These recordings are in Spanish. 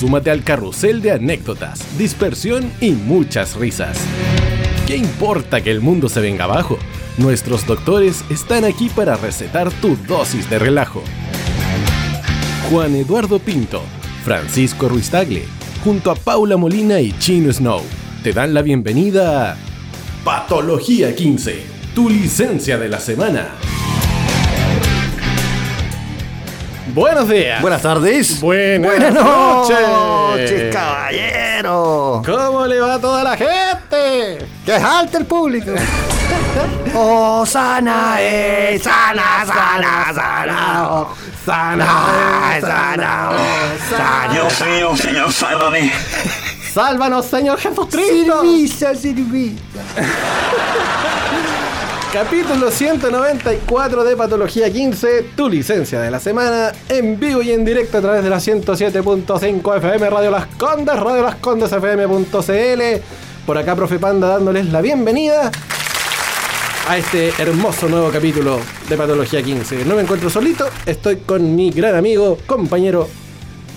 Súmate al carrusel de anécdotas, dispersión y muchas risas. ¿Qué importa que el mundo se venga abajo? Nuestros doctores están aquí para recetar tu dosis de relajo. Juan Eduardo Pinto, Francisco Ruiz Tagle, junto a Paula Molina y Chino Snow, te dan la bienvenida a Patología 15, tu licencia de la semana. Buenos días. Buenas tardes. Buenas, Buenas noches. noches, caballero. ¿Cómo le va a toda la gente? Que alto el público. Oh, sana, eh, sana, sana, sana. oh, Sana, eh, sana, oh, sana. Dios mío, Señor, sálvame. Sálvanos, Señor Jesucristo. Serviza, serviza. Capítulo 194 de Patología 15, tu licencia de la semana, en vivo y en directo a través de la 107.5 FM Radio Las Condes, Radio Las Condes FM.cl. Por acá, Profe Panda, dándoles la bienvenida a este hermoso nuevo capítulo de Patología 15. No me encuentro solito, estoy con mi gran amigo, compañero,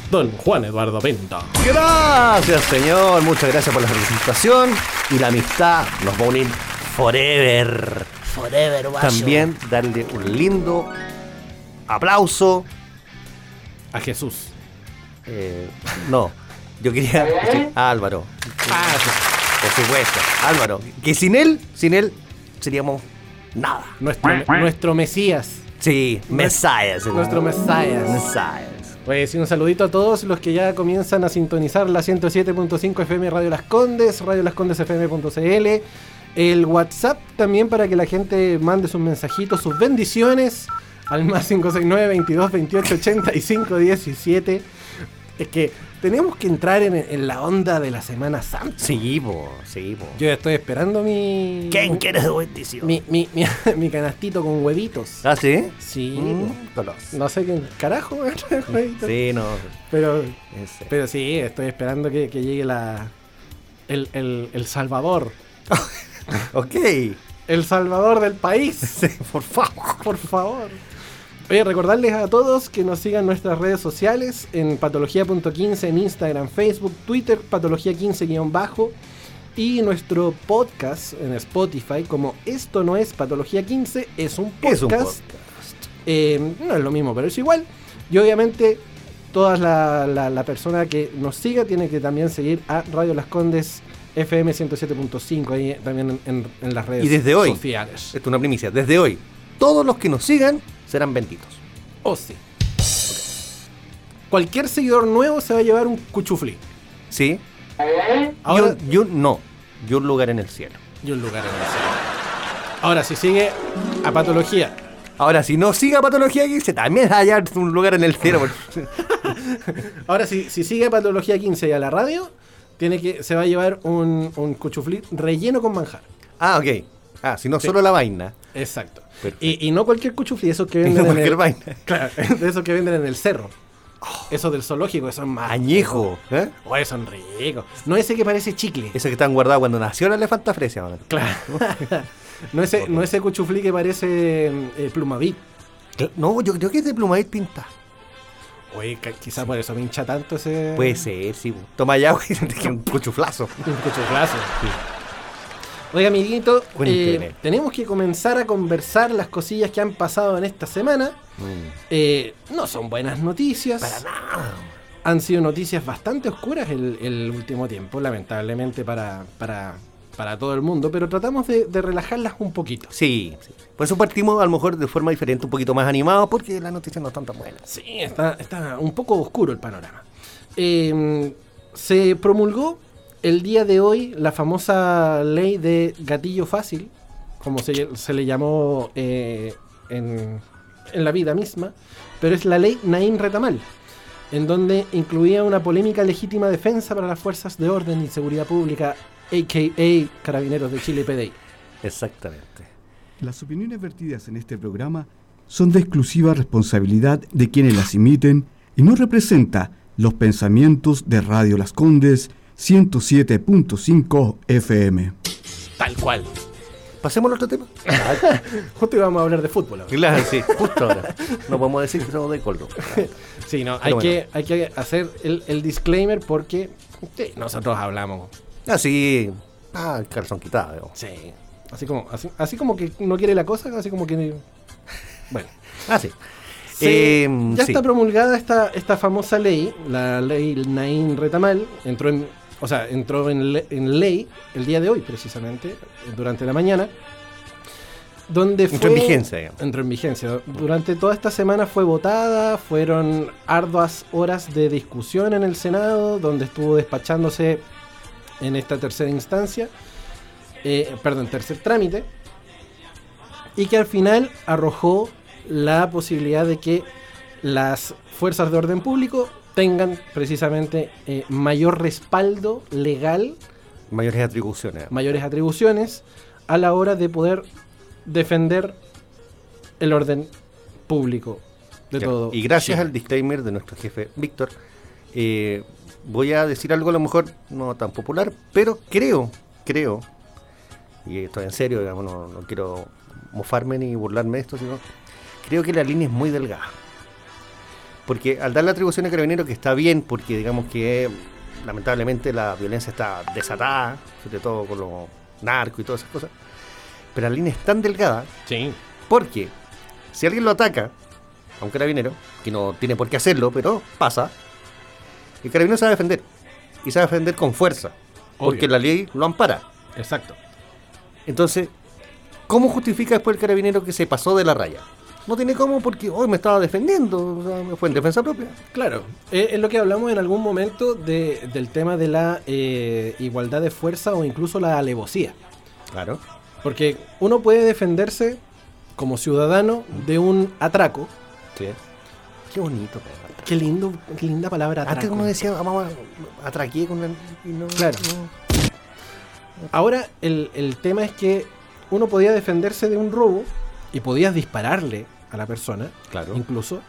don Juan Eduardo Pinto. Gracias, señor. Muchas gracias por la felicitación. Y la amistad nos va a unir forever. Forever. También darle un lindo aplauso. A Jesús. Eh, no, yo quería decir a Álvaro. Ah, Por supuesto, Álvaro. Que sin él, sin él, seríamos nada. nuestro, nuestro Mesías. Sí, Messias. Nuestro Mesías. A decir un saludito a todos los que ya comienzan a sintonizar la 107.5 FM Radio Las Condes, Radio Las Condes FM.cl, el WhatsApp también para que la gente mande sus mensajitos, sus bendiciones al más 569 22 28 85 17. Es que tenemos que entrar en, en la onda de la Semana Santa. Sí, po, sí, po. Yo estoy esperando mi. ¿Quién quiere su bendición? Mi, mi, mi, mi canastito con huevitos. ¿Ah, sí? Sí. Mm. No sé qué carajo me huevitos. Sí, no. Pero. Pero sí, estoy esperando que, que llegue la. El, el, el Salvador. Ok. El Salvador del país. Sí, por favor. Por favor. Oye, recordarles a todos que nos sigan nuestras redes sociales en patología.15 en Instagram, Facebook, Twitter, patología15-bajo y nuestro podcast en Spotify como Esto no es Patología 15, es un podcast. Es un podcast. Eh, no es lo mismo, pero es igual. Y obviamente, toda la, la- la persona que nos siga tiene que también seguir a Radio Las Condes FM 107.5 ahí también en, en- en las redes Y desde hoy. sociales. Esto es una primicia. Desde hoy, todos los que nos sigan serán benditos. Oh, sí. Cualquier seguidor nuevo se va a llevar un cuchuflí. ¿Sí? Ahora, Y, un, y un- no. Y un lugar en el cielo. y un lugar en el cielo. Ahora, si sigue a patología, Ahora, si no siga Patología 15, también hay un lugar en el cielo. ahora si, si sigue a patología 15 y a la radio, tiene que se va a llevar un, un cuchuflí relleno con manjar. ah, ok. Ah, si no Sí. solo la vaina. Exacto. Y, y no cualquier cuchuflí, esos que venden no en el, vaina. Claro, esos que venden en el cerro. Esos del zoológico, esos más. Añejo. ¿eh? Oye, son ricos. No ese que parece chicle. Esos que están guardados cuando nació la elefanta fresia. Claro. no, ese, no ese cuchuflí que parece eh, plumavit. No, yo creo que es de plumadit pinta. Oye, quizá por eso me hincha tanto ese. Puede ser, sí. Toma ya y te queda un cuchuflazo. Un cuchuflazo. Oiga, amiguito, eh, tenemos que comenzar a conversar las cosillas que han pasado en esta semana. Eh, no son buenas noticias. Para nada. Han sido noticias bastante oscuras el, el último tiempo, lamentablemente para, para, para todo el mundo, pero tratamos de, de relajarlas un poquito. Sí, sí. Por eso partimos a lo mejor de forma diferente, un poquito más animados, porque las noticias no están tan buenas. Sí, está, está un poco oscuro el panorama. Eh, se promulgó el día de hoy la famosa ley de gatillo fácil, como se, se le llamó eh, en, en la vida misma, pero es la ley Naín Retamal. en donde incluía una polémica legítima defensa para las fuerzas de orden y seguridad pública, a.k.a. Carabineros de Chile PDI. Exactamente. Las opiniones vertidas en este programa son de exclusiva responsabilidad de quienes las emiten y no representa los pensamientos de Radio Las Condes 107.5 FM. Tal cual. Pasemos al otro tema. Justo íbamos a hablar de fútbol ahora. Claro, sí, justo ahora. No podemos decir que somos de Coldo. Sí, no, hay, bueno. que, hay que hacer el, el disclaimer porque sí, nosotros hablamos. Ah, sí. Ah, el calzón quitado. digamos. Sí. Así como, así, así como que no quiere la cosa, así como que. Bueno. Ah, sí. Se- Eh, ya sí. está promulgada esta, esta famosa ley, la ley Naín Retamal, entró en, o sea, entró en, le- en ley el día de hoy, precisamente, durante la mañana, donde Entró fue... en vigencia, digamos. Entró en vigencia. Durante toda esta semana fue votada, fueron arduas horas de discusión en el Senado, donde estuvo despachándose en esta tercera instancia, eh, perdón, tercer trámite, y que al final arrojó la posibilidad de que las fuerzas de orden público tengan precisamente eh, mayor respaldo legal, Mayores atribuciones. mayores atribuciones a la hora de poder defender el orden público de Claro. todo. Y gracias al disclaimer de nuestro jefe Víctor, eh, voy a decir algo a lo mejor no tan popular, pero creo, creo, y esto en serio, digamos, no, no quiero mofarme ni burlarme de esto, sino creo que la línea es muy delgada. Porque al dar la atribución a Carabinero, que está bien, porque digamos que lamentablemente la violencia está desatada, sobre todo con los narcos y todas esas cosas, pero la línea es tan delgada Sí. porque si alguien lo ataca a un carabinero, que no tiene por qué hacerlo, pero pasa, el carabinero sabe defender. Y sabe defender con fuerza. Porque la ley lo ampara. Exacto. Entonces, ¿cómo justifica después el carabinero que se pasó de la raya? No tiene cómo porque hoy me estaba defendiendo, o sea, fue en defensa propia. Claro, eh, es lo que hablamos en algún momento de- del tema de la eh, igualdad de fuerza o incluso la alevosía. Claro. Porque uno puede defenderse como ciudadano de un atraco. Sí. Qué bonito. cabrón. Qué lindo, qué linda palabra atraco. Antes uno decía, vamos a atraqué con la... no- Claro. no. Ahora el, el tema es que uno podía defenderse de un robo y podías dispararle a la persona, Claro. incluso,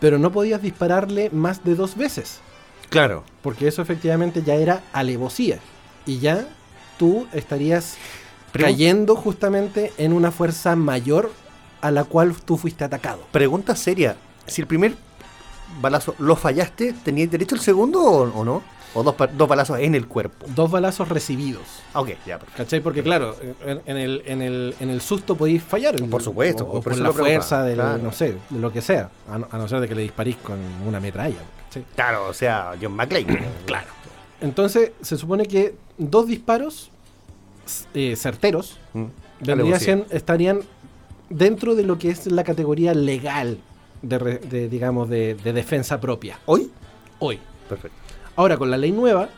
pero no podías dispararle más de dos veces, Claro. porque eso efectivamente ya era alevosía y ya tú estarías cayendo justamente en una fuerza mayor a la cual tú fuiste atacado. Pregunta seria. Si el primer balazo lo fallaste, ¿tenías derecho al segundo o, o no? ¿O dos, dos balazos en el cuerpo? Dos balazos recibidos. Ah, ok, ya, perfecto. ¿Cachai? Porque claro, en, en el, en, el, en el susto podéis fallar. Por supuesto, O, por o por eso la fuerza, de claro. no sé, de lo que sea. A no, a no ser de que le disparís con una metralla. ¿cachai? Claro, o sea, John McClane. Claro. Entonces, se supone que dos disparos eh, certeros Mm. vendría Alevosía. siendo- estarían dentro de lo que es la categoría legal de, de, digamos, de, de defensa propia. ¿Hoy? Hoy. Perfecto. Ahora, con la ley nueva,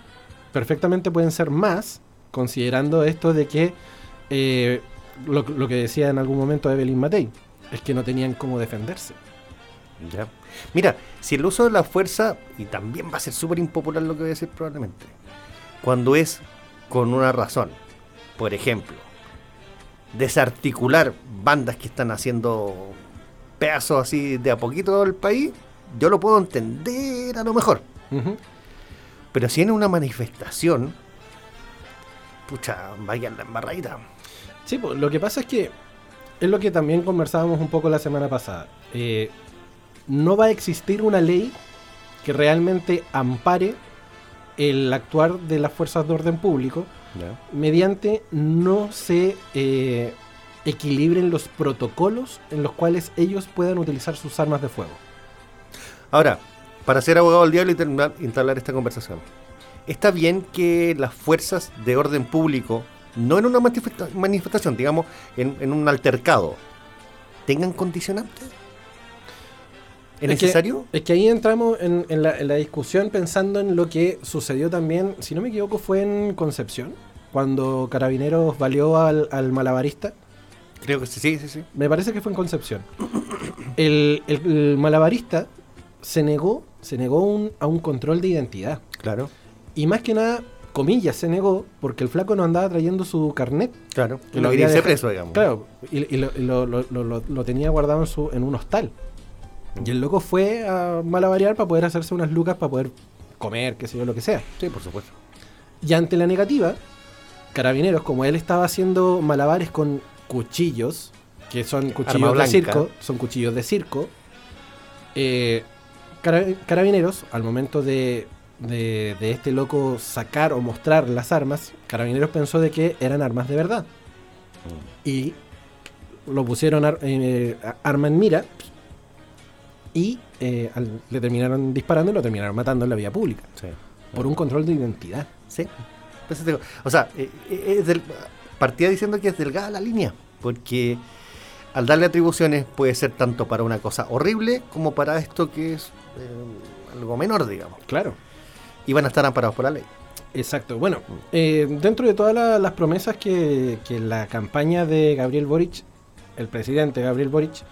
perfectamente pueden ser más, considerando esto de que eh, lo, lo que decía en algún momento Evelyn Matei, es que no tenían cómo defenderse. Ya. Mira, si el uso de la fuerza, y también va a ser súper impopular lo que voy a decir probablemente, cuando es con una razón, por ejemplo, desarticular bandas que están haciendo pedazos así de a poquito del país, yo lo puedo entender a lo mejor. Pero si en una manifestación, pucha, vaya la embarradita. Sí, pues, lo que pasa es que es lo que también conversábamos un poco la semana pasada. Eh, no va a existir una ley que realmente ampare el actuar de las fuerzas de orden público mediante no se eh, equilibren los protocolos en los cuales ellos puedan utilizar sus armas de fuego. Ahora, para ser abogado del diablo y terminar- entablar esta conversación, ¿está bien que las fuerzas de orden público, no en una manifesta- manifestación, digamos, en, en un altercado, tengan condicionantes? ¿Es, Es que- necesario? Es que ahí entramos en, en la, en la discusión pensando en lo que sucedió también, si no me equivoco, fue en Concepción, cuando Carabineros valió al, al malabarista. Creo que sí, sí, sí. sí. Me parece que fue en Concepción. El, el- el malabarista se negó se negó un- a un control de identidad. Claro, Y más que nada, comillas, se negó porque el flaco no andaba trayendo su carnet. claro. Que lo había quería preso, digamos. Claro, y, y lo, y lo- lo- lo- lo- lo tenía guardado en, su, en un hostal. Y el loco fue a malavariar para poder hacerse unas lucas para poder comer, qué sé yo, lo que sea. Sí, por supuesto. Y ante la negativa, Carabineros, como él estaba haciendo malabares con cuchillos, que son cuchillos de circo, son cuchillos de circo, eh, Cara- Carabineros, al momento de, de- de este loco sacar o mostrar las armas, Carabineros pensó de que eran armas de verdad. Y lo pusieron ar- eh, arma en mira y eh, al- le terminaron disparando y lo terminaron matando en la vía pública Sí. por un control de identidad. Sí. O sea, eh, eh, es del- partía diciendo que es delgada la línea, porque al darle atribuciones puede ser tanto para una cosa horrible como para esto que es eh, algo menor, digamos. Claro. Y van a estar amparados por la ley. Exacto. Bueno, eh, dentro de todas la- las promesas que, que la campaña de Gabriel Boric, el presidente Gabriel Boric,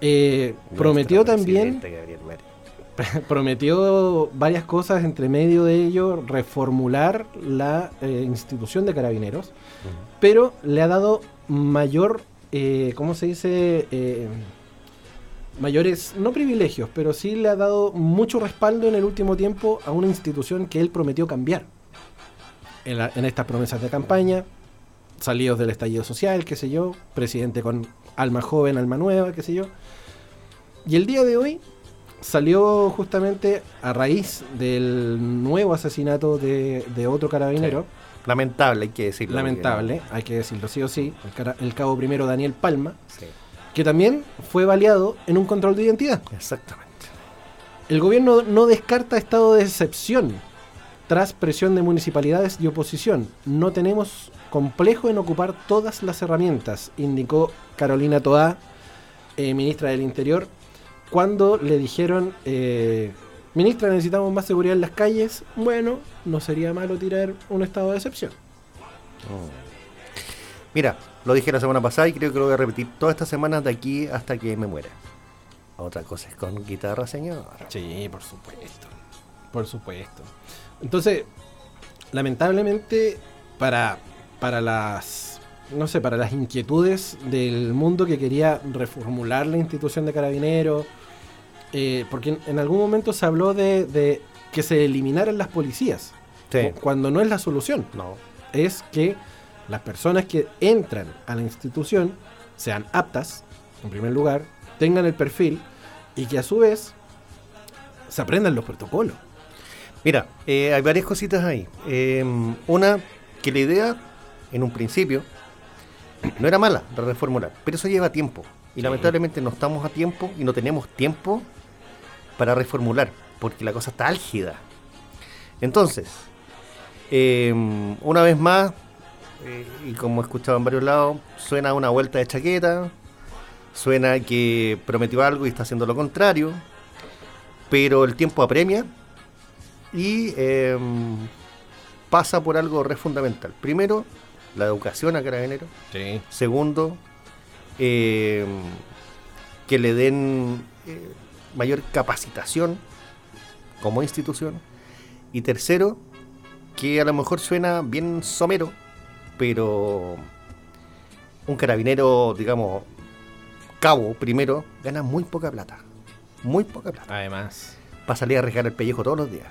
eh, prometió también, presidente Gabriel Boric. prometió varias cosas, entre medio de ello reformular la eh, institución de carabineros, pero le ha dado mayor, eh, ¿cómo se dice? Eh, mayores, no privilegios, pero sí le ha dado mucho respaldo en el último tiempo a una institución que él prometió cambiar. En, la- en estas promesas de campaña, salidos del estallido social, qué sé yo, presidente con alma joven, alma nueva, qué sé yo. Y el día de hoy salió justamente a raíz del nuevo asesinato de, de otro carabinero, Lamentable, hay que decirlo. lamentable, hay que decirlo sí o sí, el, cara- el cabo primero Daniel Palma, Sí, que también fue baleado en un control de identidad. exactamente. El gobierno no descarta estado de excepción tras presión de municipalidades y oposición. No tenemos complejo en ocupar todas las herramientas, indicó Carolina Toá, eh, ministra del Interior, cuando le dijeron, eh, ministra, necesitamos más seguridad en las calles. Bueno, no sería malo tirar un estado de excepción. Mira, lo dije la semana pasada y creo que lo voy a repetir todas estas semanas de aquí hasta que me muera. Otra cosa es con guitarra, señor. Sí, por supuesto. Por supuesto. Entonces, lamentablemente, para, para las. No sé, para las inquietudes del mundo que quería reformular la institución de carabineros. eh, porque en, en algún momento se habló de, de que se eliminaran las policías. Sí. Cuando no es la solución. No. Es que las personas que entran a la institución sean aptas, en primer lugar, tengan el perfil y que a su vez se aprendan los protocolos. Mira, eh, hay varias cositas ahí. Eh, una, que la idea, en un principio, no era mala de reformular, pero eso lleva tiempo. Y lamentablemente no estamos a tiempo y no tenemos tiempo para reformular, porque la cosa está álgida. Entonces, eh, una vez más, eh, y como he escuchado en varios lados, suena una vuelta de chaqueta, suena que prometió algo y está haciendo lo contrario, pero el tiempo apremia y eh, pasa por algo re fundamental. Primero, la educación a carabineros. Sí. Segundo, eh, que le den eh, mayor capacitación como institución. Y tercero, que a lo mejor suena bien somero, pero un carabinero, digamos, cabo primero, gana muy poca plata. Muy poca plata Además. para salir a arriesgar el pellejo todos los días.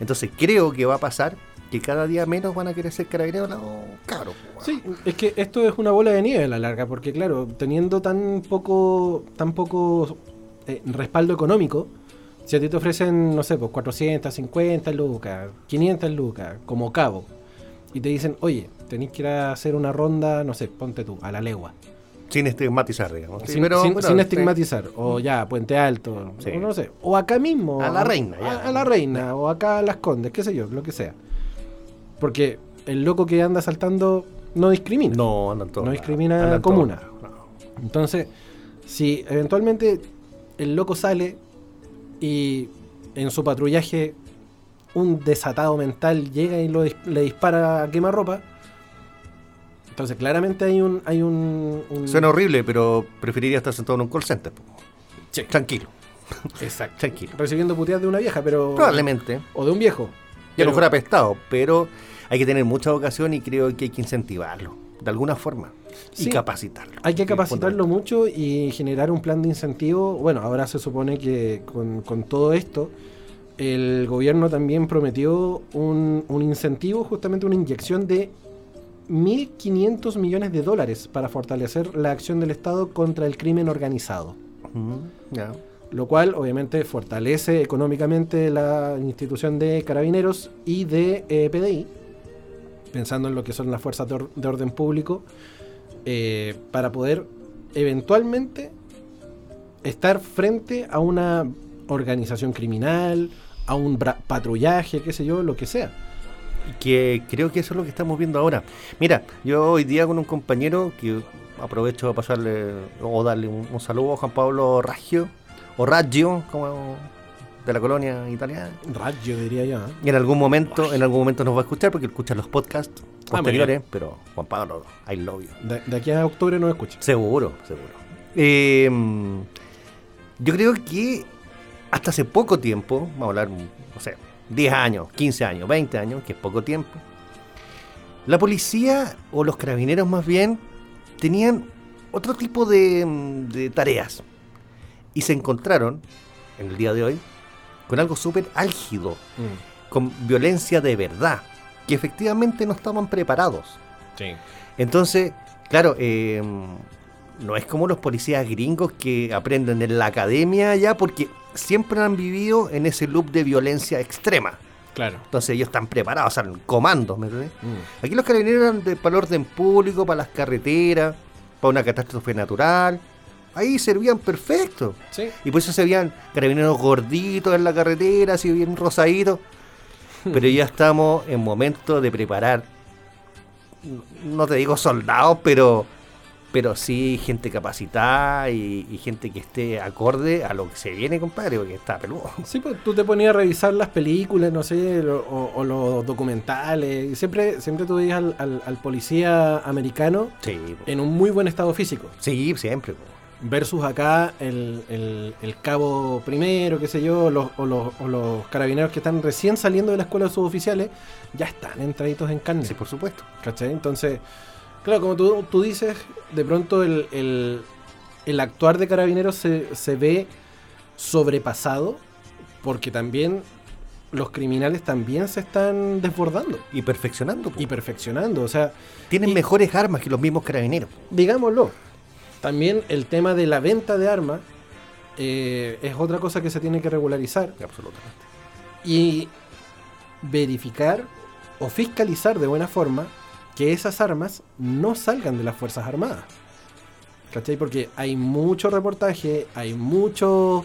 Entonces creo que va a pasar que cada día menos van a querer ser carabineros cabros. po, Sí, es que esto es una bola de nieve a la larga, porque claro, teniendo tan poco, tan poco eh, respaldo económico, si a ti te ofrecen, no sé, pues 450 lucas, 500 lucas, como cabo, y te dicen, oye, tenéis que ir a hacer una ronda, no sé, ponte tú, a la legua. Sin estigmatizar, digamos. Sí, sin, pero, sin- bueno, sin sí. estigmatizar, o ya, Puente Alto, Sí. o no sé, o acá mismo. A la Reina, A, ya. a la reina, o acá a las condes, qué sé yo, lo que sea. Porque el loco que anda saltando no discrimina. No, andan todos. No discrimina andan comuna. no. Entonces, si eventualmente el loco sale y en su patrullaje un desatado mental llega y lo le dispara a quemarropa, entonces claramente hay un... Hay un, un- Suena horrible, pero preferiría estar sentado en un call center. Tranquilo. Exacto. Tranquilo. Recibiendo puteadas de una vieja, pero. Probablemente. O de un viejo. Ya Pero- no fuera apestado, pero hay que tener mucha vocación y creo que hay que incentivarlo, de alguna forma, Sí. y capacitarlo. Hay que capacitarlo mucho y generar un plan de incentivo. Bueno, ahora se supone que con, con todo esto, el gobierno también prometió un, un incentivo, justamente una inyección de 1.500 millones de dólares para fortalecer la acción del Estado contra el crimen organizado. Ujú, ya. Lo cual obviamente fortalece económicamente la institución de carabineros y de eh, PDI, pensando en lo que son las fuerzas de, or- de orden público, eh, para poder eventualmente estar frente a una organización criminal, a un patrullaje, qué sé yo, lo que sea. Que creo que eso es lo que estamos viendo ahora. Mira, yo hoy día con un compañero que aprovecho a pasarle o darle un, un saludo a Juan Pablo Raggio, o Raggio, como de la colonia italiana. Rayo diría yo. ¿eh? Y en algún momento, en algún momento nos va a escuchar porque escucha los podcasts Ah, posteriores, pero Juan Pablo, I love you. De, de aquí a octubre no escucha. Seguro, seguro. Eh, yo creo que hasta hace poco tiempo, vamos a hablar, no sé, 10 años, 15 años, 20 años, que es poco tiempo, la policía o los carabineros más bien tenían otro tipo de, de tareas y se encontraron en el día de hoy con algo súper álgido, con violencia de verdad, que efectivamente no estaban preparados. Sí. Entonces, claro, eh, no es como los policías gringos que aprenden en la academia ya porque siempre han vivido en ese loop de violencia extrema. Claro. Entonces ellos están preparados, o sea, comandos, ¿me entiendes? Mm. Aquí los carabineros eran de, para el orden público, para las carreteras, para una catástrofe natural. Ahí servían perfecto. Sí. Y por eso se veían carabineros gorditos en la carretera, así bien rosaditos. Pero ya estamos en momento de preparar, no te digo soldados, pero, pero sí gente capacitada y, y gente que esté acorde a lo que se viene, compadre, porque está peludo. Sí, pues tú te ponías a revisar las películas, no sé, lo- o, o los documentales. Y siempre, siempre tú veías al, al- al policía americano Sí, en un muy buen estado físico. sí siempre. po. Versus acá el, el- el cabo primero, qué sé yo, los, o, los, o los carabineros que están recién saliendo de la escuela de suboficiales, ya están entraditos en carne. Sí, por supuesto. ¿Cachai? Entonces, claro, como tú, tú dices, de pronto el, el- el actuar de carabineros se, se ve sobrepasado porque también los criminales también se están desbordando Y perfeccionando. po. y perfeccionando. O sea, Tienen y- mejores armas que los mismos carabineros. digámoslo, también el tema de la venta de armas eh, es otra cosa que se tiene que regularizar Absolutamente. y verificar o fiscalizar de buena forma que esas armas no salgan de las Fuerzas Armadas. ¿Cachai? Porque hay mucho reportaje, hay mucho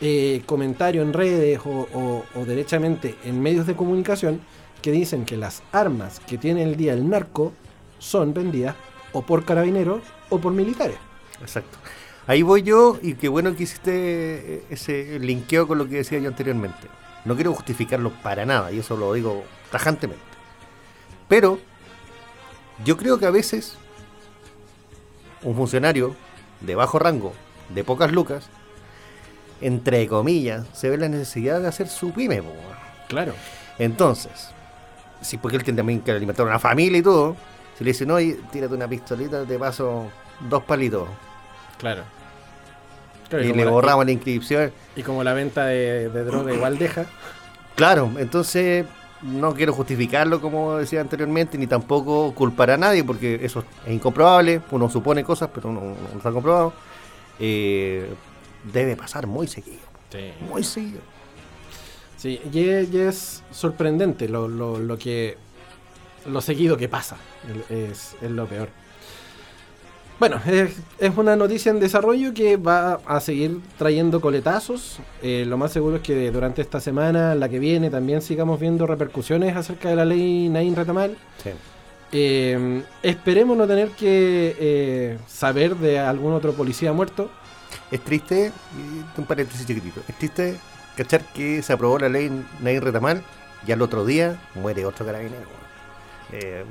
eh, comentario en redes o, o- o derechamente en medios de comunicación que dicen que las armas que tiene el día el narco son vendidas o por carabineros o por militares. Exacto. Ahí voy yo y qué bueno que hiciste eh, ese linkeo con lo que decía yo anteriormente. No quiero justificarlo para nada y eso lo digo tajantemente. Pero yo creo que a veces un funcionario de bajo rango, de pocas lucas, entre comillas, se ve la necesidad de hacer su pyme. po. Claro. Entonces, sí, porque él tiene también que alimentar una familia y todo. Si le dicen, oye, tírate una pistolita, te paso dos palitos. Claro. y le borramos la inscripción. y como la venta de, de droga igual deja. Claro, entonces no quiero justificarlo como decía anteriormente, ni tampoco culpar a nadie, porque eso es incomprobable, uno supone cosas, pero no, no está comprobado. Eh, debe pasar muy seguido, muy seguido. Sí, y es, y es sorprendente lo, lo, lo que. lo seguido que pasa. Es lo peor. Bueno, es, es una noticia en desarrollo que va a seguir trayendo coletazos. Eh, lo más seguro es que durante esta semana, la que viene, también sigamos viendo repercusiones acerca de la ley Nain Retamal. Sí. Eh, esperemos no tener que eh, saber de algún otro policía muerto. Es triste, un paréntesis chiquitito, es triste cachar que se aprobó la ley Nair Retamal y al otro día muere otro carabinero. Eh,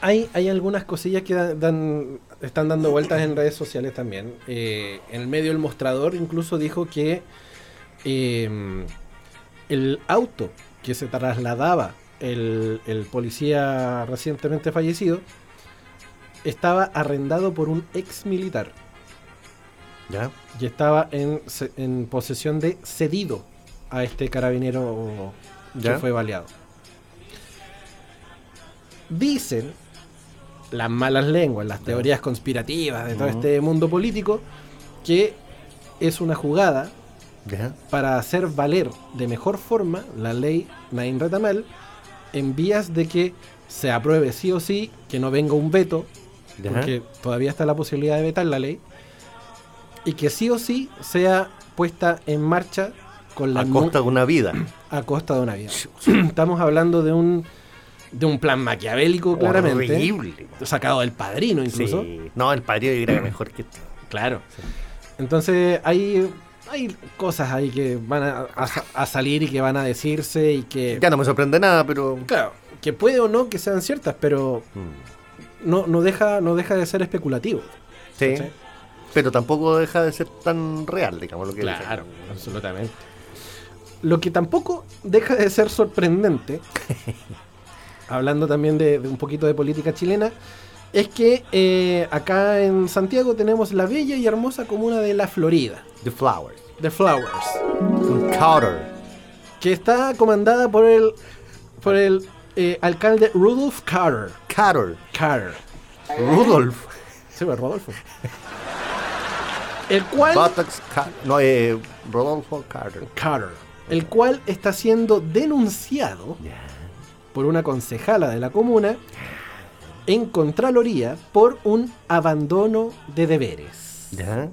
Hay, hay algunas cosillas que da- dan, están dando vueltas en redes sociales también. Eh, en el medio del mostrador incluso dijo que eh, el auto que se trasladaba el, el policía recientemente fallecido estaba arrendado por un ex militar ¿Ya? y estaba en, en posesión de cedido a este carabinero ¿Ya? que fue baleado. Dicen las malas lenguas, las teorías conspirativas de todo este mundo político, que es una jugada para hacer valer de mejor forma la ley Nain Retamal en vías de que se apruebe sí o sí, que no venga un veto, porque todavía está la posibilidad de vetar la ley, y que sí o sí sea puesta en marcha con la A costa de una vida. a costa de una vida. Estamos hablando de un de un plan maquiavélico claramente, Horrible. sacado del padrino incluso. Sí. No, el padre yo creo que mejor que esto. Claro. Entonces hay hay cosas ahí que van a, a- a salir y que van a decirse y que Ya no me sorprende nada, pero. claro, que puede o no que sean ciertas, pero Mm. no, no deja no deja de ser especulativo. Sí. Pero tampoco deja de ser tan real, digamos lo que dice. Claro, absolutamente. Lo que tampoco deja de ser sorprendente, hablando también de, de un poquito de política chilena, es que eh, acá en Santiago tenemos la bella y hermosa comuna de La Florida, The Flowers. The Flowers, Con Carter. que está comandada por el, por el eh, alcalde Rudolph Carter. Carter. Carter. Rudolph. Sí, Rodolfo. El cual... Buttocks No, eh, Rodolfo Carter. Carter, el cual está siendo denunciado por una concejala de la comuna en Contraloría por un abandono de deberes. ¿Ya?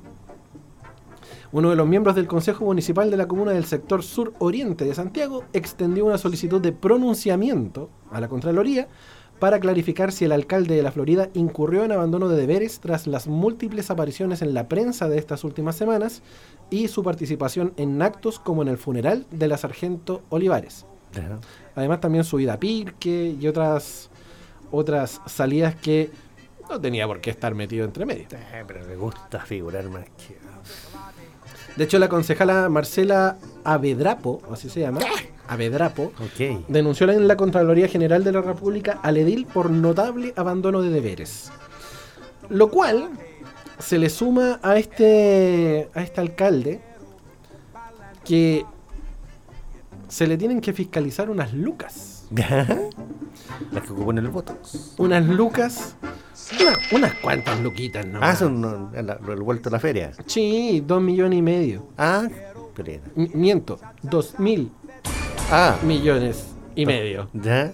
Uno de los miembros del Consejo Municipal de la comuna del sector sur oriente de Santiago extendió una solicitud de pronunciamiento a la Contraloría para clarificar si el alcalde de la Florida incurrió en abandono de deberes tras las múltiples apariciones en la prensa de estas últimas semanas y su participación en actos como en el funeral de la sargento Olivares. Además también su ida a Pirque y otras otras salidas que no tenía por qué estar metido entre medio. Eh, pero me gusta figurar más que. De hecho, la concejala Marcela Avedrapo, así se llama, Avedrapo, Ok. denunció en la Contraloría General de la República al edil por notable abandono de deberes. Lo cual se le suma a este, a este alcalde que se le tienen que fiscalizar unas lucas. Las que ocupan el voto. Unas lucas, una- unas cuantas luquitas, ¿no? Ah, son no, el, el vuelto a la feria. Sí, dos millones y medio. Ah, pero. Miento, dos mil Ah, millones y medio. ¿ya?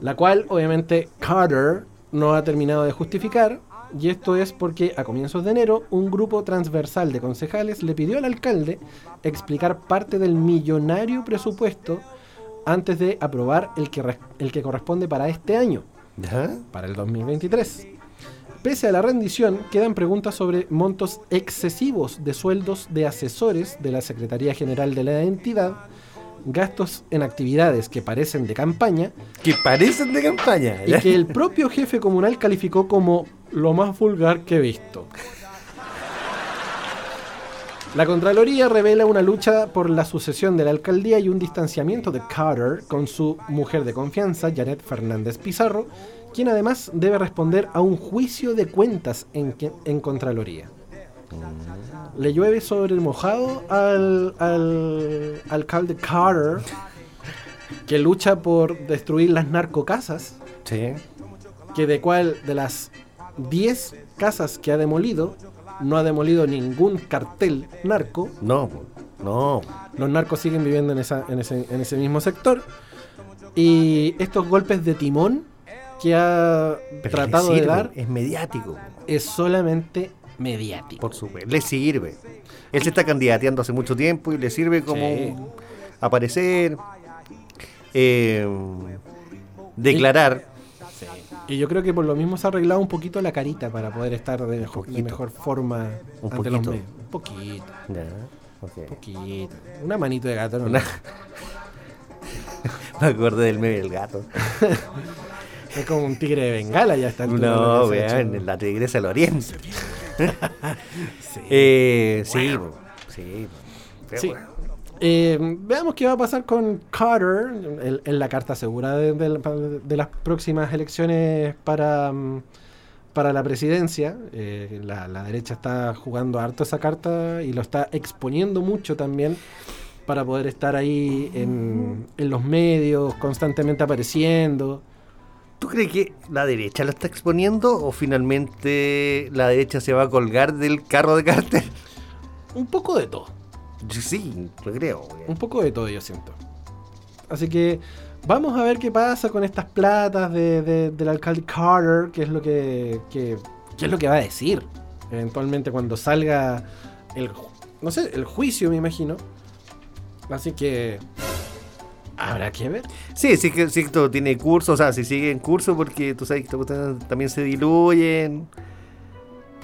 La cual, obviamente, Carter no ha terminado de justificar. Y esto es porque a comienzos de enero un grupo transversal de concejales le pidió al alcalde explicar parte del millonario presupuesto antes de aprobar el que, el que corresponde para este año, para el 2023. Pese a la rendición, quedan preguntas sobre montos excesivos de sueldos de asesores de la Secretaría General de la entidad, gastos en actividades que parecen de campaña Que parecen de campaña. y que el propio jefe comunal calificó como lo más vulgar que he visto. La Contraloría revela una lucha por la sucesión de la alcaldía y un distanciamiento de Carter con su mujer de confianza, Janet Fernández Pizarro, quien además debe responder a un juicio de cuentas en, en Contraloría. Le llueve sobre el mojado al, al alcalde Carter, que lucha por destruir las narcocasas Sí. que de cual de las 10 casas que ha demolido, no ha demolido ningún cartel narco. No, no. Los narcos siguen viviendo en, esa, en, ese, en ese mismo sector. Y estos golpes de timón que ha Pero tratado de dar Es mediático. es solamente mediático. Por supuesto. Le sirve. Él se está candidateando hace mucho tiempo y le sirve como Sí. aparecer, eh, declarar. Y yo creo que por lo mismo se ha arreglado un poquito la carita para poder estar de mejor, de mejor forma Un ante los poquito. medios. Un poquito, Ya, ok. poquito. Una manito de gato. ¿no? Una- Me acordé del meme del gato. Es como un tigre de bengala ya está. No, vean, la tigresa del oriente. Sí. Eh, sí, sí. bueno. Eh, veamos qué va a pasar con Carter en, en la carta segura de, de- de las próximas elecciones para, mm, para la presidencia. Eh, la, la derecha está jugando harto esa carta y lo está exponiendo mucho también para poder estar ahí en, en los medios, constantemente apareciendo. ¿Tú crees que la derecha lo está exponiendo o finalmente la derecha se va a colgar del carro de Carter? Un poco de todo. Sí, lo creo. güey. Un poco de todo, yo siento. Así que vamos a ver qué pasa con estas platas de- de- del alcalde Carter, qué es lo que, que- qué es lo que va a decir eventualmente cuando salga el, no sé, el juicio, me imagino. Así que habrá que ver. Sí, sí que, sí esto tiene curso, o sea, si sigue en curso porque tú sabes que también se diluyen.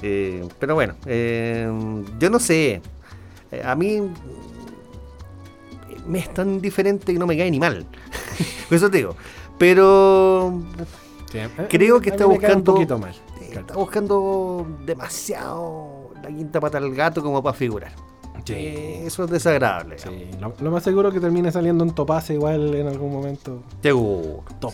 Eh, pero bueno, eh, yo no sé. Eh, a mí me es tan diferente que no me cae ni mal. Por eso te digo. Pero Creo que está un buscando- poquito mal. está buscando demasiado la quinta pata al gato como para figurar. Eso es desagradable. Sí, lo, lo más seguro que termine saliendo un topace igual en algún momento. Seguro. Po.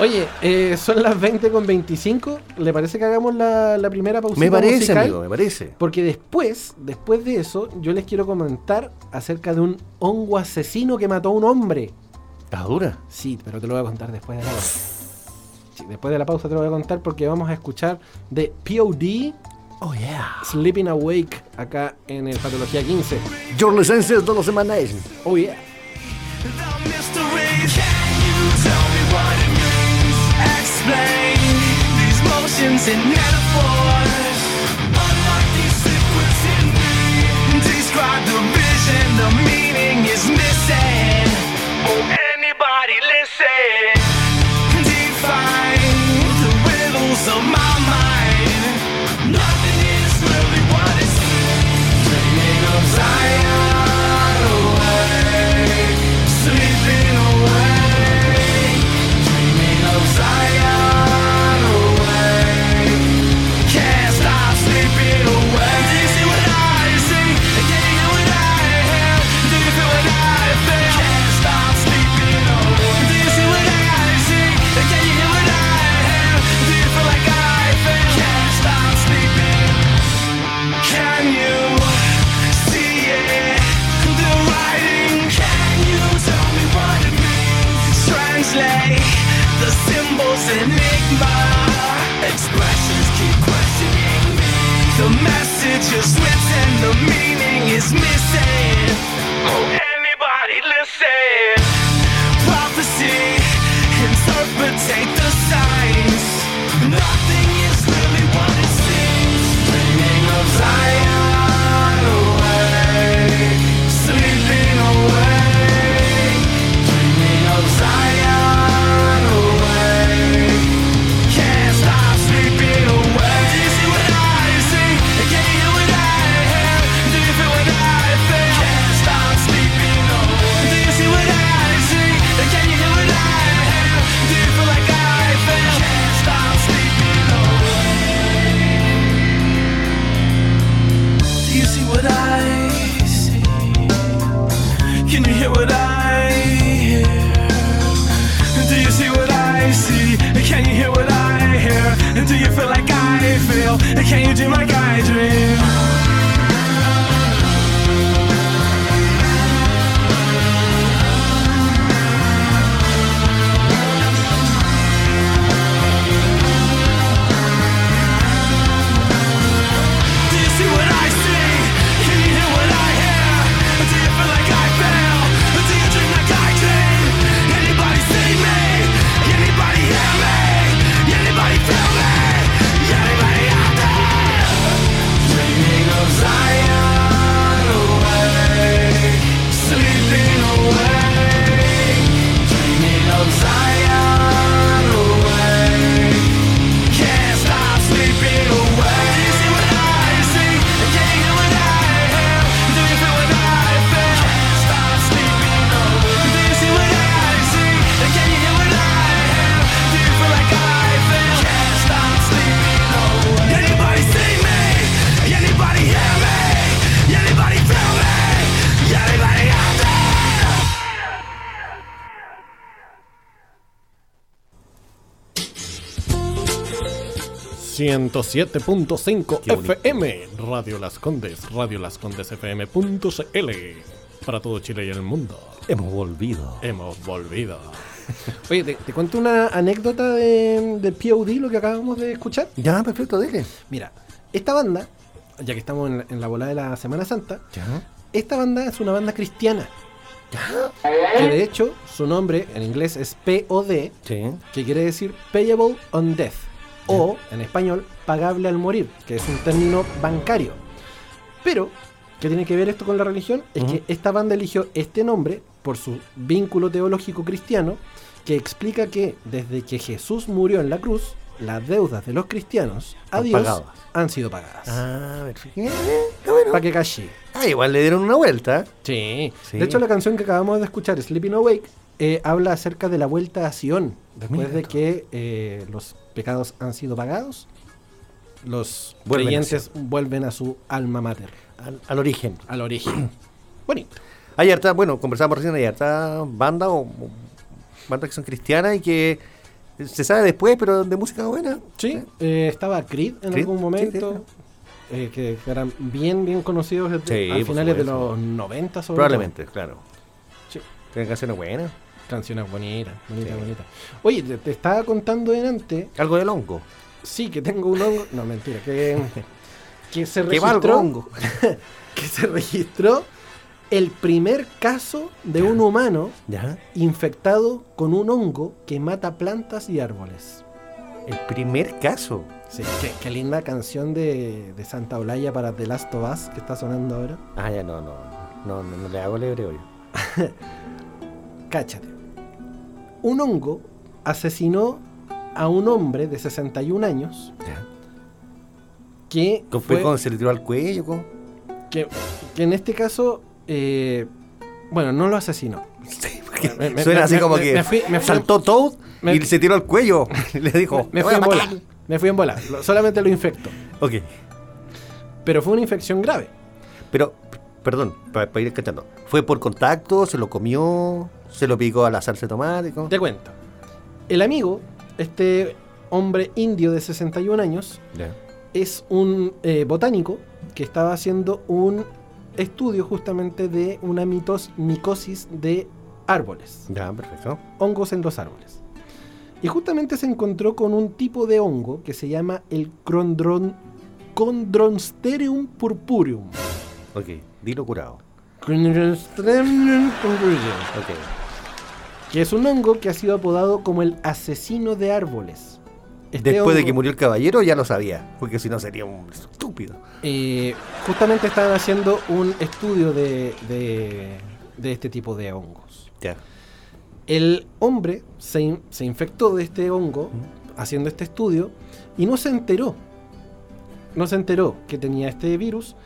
Oye, eh, son las 20 con 25. ¿Le parece que hagamos la, la primera pausa? Me parece, amigo, me parece. Porque después, después de eso, yo les quiero comentar acerca de un hongo asesino que mató a un hombre. ¿Está dura? Sí, pero te lo voy a contar después de la pausa. Sí, después de la pausa te lo voy a contar porque vamos a escuchar de POD Oh, yeah. Sleeping Awake acá en el Patología 15. Your licenses de los semanas. Oh yeah. Explain these motions and metaphors. Unlock these secrets in me. Describe the vision, the meaning is missing. Oh, anybody listen? 107.5 Qué bonito. FM, Radio Las Condes, Radio Las Condes FM.cl. Para todo Chile y el mundo. Hemos volvido. Hemos volvido. Oye, te, te cuento una anécdota de, de POD, lo que acabamos de escuchar. Ya, perfecto, dile. Mira, esta banda, ya que estamos en la, en la volada de la Semana Santa, Ya. esta banda es una banda cristiana. Que de hecho, su nombre en inglés es POD, Sí. que quiere decir Payable on Death, o en español, pagable al morir, que es un término bancario. Pero, ¿qué tiene que ver esto con la religión? Es que esta banda eligió este nombre por su vínculo teológico cristiano, que explica que desde que Jesús murió en la cruz, las deudas de los cristianos a Dios pagadas. han sido pagadas. Ah, perfecto. Eh, bueno. Para que calle. Ah, igual le dieron una vuelta. Sí. Sí. De hecho, la canción que acabamos de escuchar, Sleeping Awake, eh, habla acerca de la vuelta a Sion. Después Mira de que eh, los pecados han sido pagados, los Vuelven a creyentes vuelven a su alma mater, Al, al origen. al origen. Bonito. Hay harta, bueno, conversábamos recién, hay harta banda o, bandas que son cristianas y que se sabe después, pero de música buena. Sí, eh, estaba Creed en Creed, algún sí, momento, eh, que, eran bien, bien conocidos Sí, a finales de los 90 sobre Probablemente, claro. todo. Sí. Tienen canciones buenas. Canciones bonitas, bonitas, Sí. bonitas. Oye, te, te estaba contando delante Algo del hongo. Sí, que tengo un hongo. No, mentira, que, que se registró. hongo. que se registró el primer caso de un humano Ya. infectado con un hongo que mata plantas y árboles. El primer caso. Sí, qué, qué linda canción de, de Santa Olaya para The Last of Us que está sonando ahora. Ah, ya no, no. No, no, no le hago lebre hoy. Cáchate. Un hongo asesinó a un hombre de 61 años que, ¿Fue fue- cuando se le tiró al cuello? ¿cómo? que, que en este caso, eh, bueno, no lo asesinó. Sí, porque Me- me- suena me- así como que me fui- saltó Toad y se tiró al cuello. le dijo, Me "Te fui en bola. matar". Me fui en bola. Solamente lo infectó. Ok. Pero fue una infección grave. Pero, perdón, para ir cachando. ¿Fue por contacto? ¿Se lo comió? ¿Se lo picó a la salsa de tomate? ¿cómo? Te cuento. El amigo, este hombre indio de 61 años, es un eh, botánico que estaba haciendo un estudio justamente de una mitos, micosis de árboles, Ya, perfecto. hongos en los árboles. Y justamente se encontró con un tipo de hongo que se llama el Chondron, Chondronsterium purpureum. Ok, dilo curado. Que es un hongo que ha sido apodado como el asesino de árboles. Este Después de que murió el caballero ya lo sabía, porque si no sería un estúpido. eh, justamente estaban haciendo un estudio de, de- de este tipo de hongos. Ya. El hombre se, in- se infectó de este hongo haciendo este estudio y no se enteró. No se enteró que tenía este virus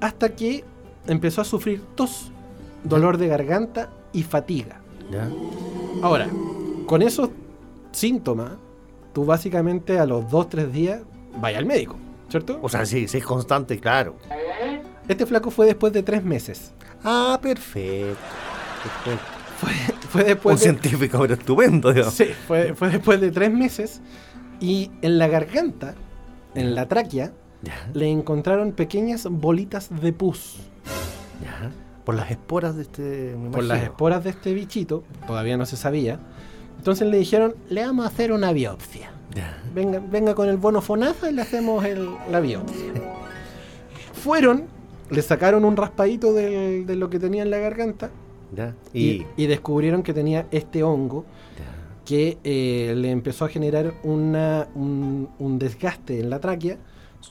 hasta que empezó a sufrir tos, dolor de garganta y fatiga. Ya. Ahora, con esos síntomas, tú básicamente a los 2-3 días vaya al médico, ¿cierto? O sea, sí, sí es constante, claro. Este flaco fue después de 3 meses. Ah, perfecto. Perfecto. Fue Un después de, científico, pero estupendo, digamos. sí, fue, fue después de 3 meses y en la garganta, en la tráquea, Ya, le encontraron pequeñas bolitas de pus. Por las esporas de este. Por las esporas de este bichito, todavía no se sabía. Entonces le dijeron, le vamos a hacer una biopsia. Venga, venga con el bono FONASA y le hacemos el- la biopsia. Fueron, le sacaron un raspadito del- de lo que tenía en la garganta Ya. y, Y. y descubrieron que tenía este hongo Ya. que eh, le empezó a generar una, un, un desgaste en la tráquea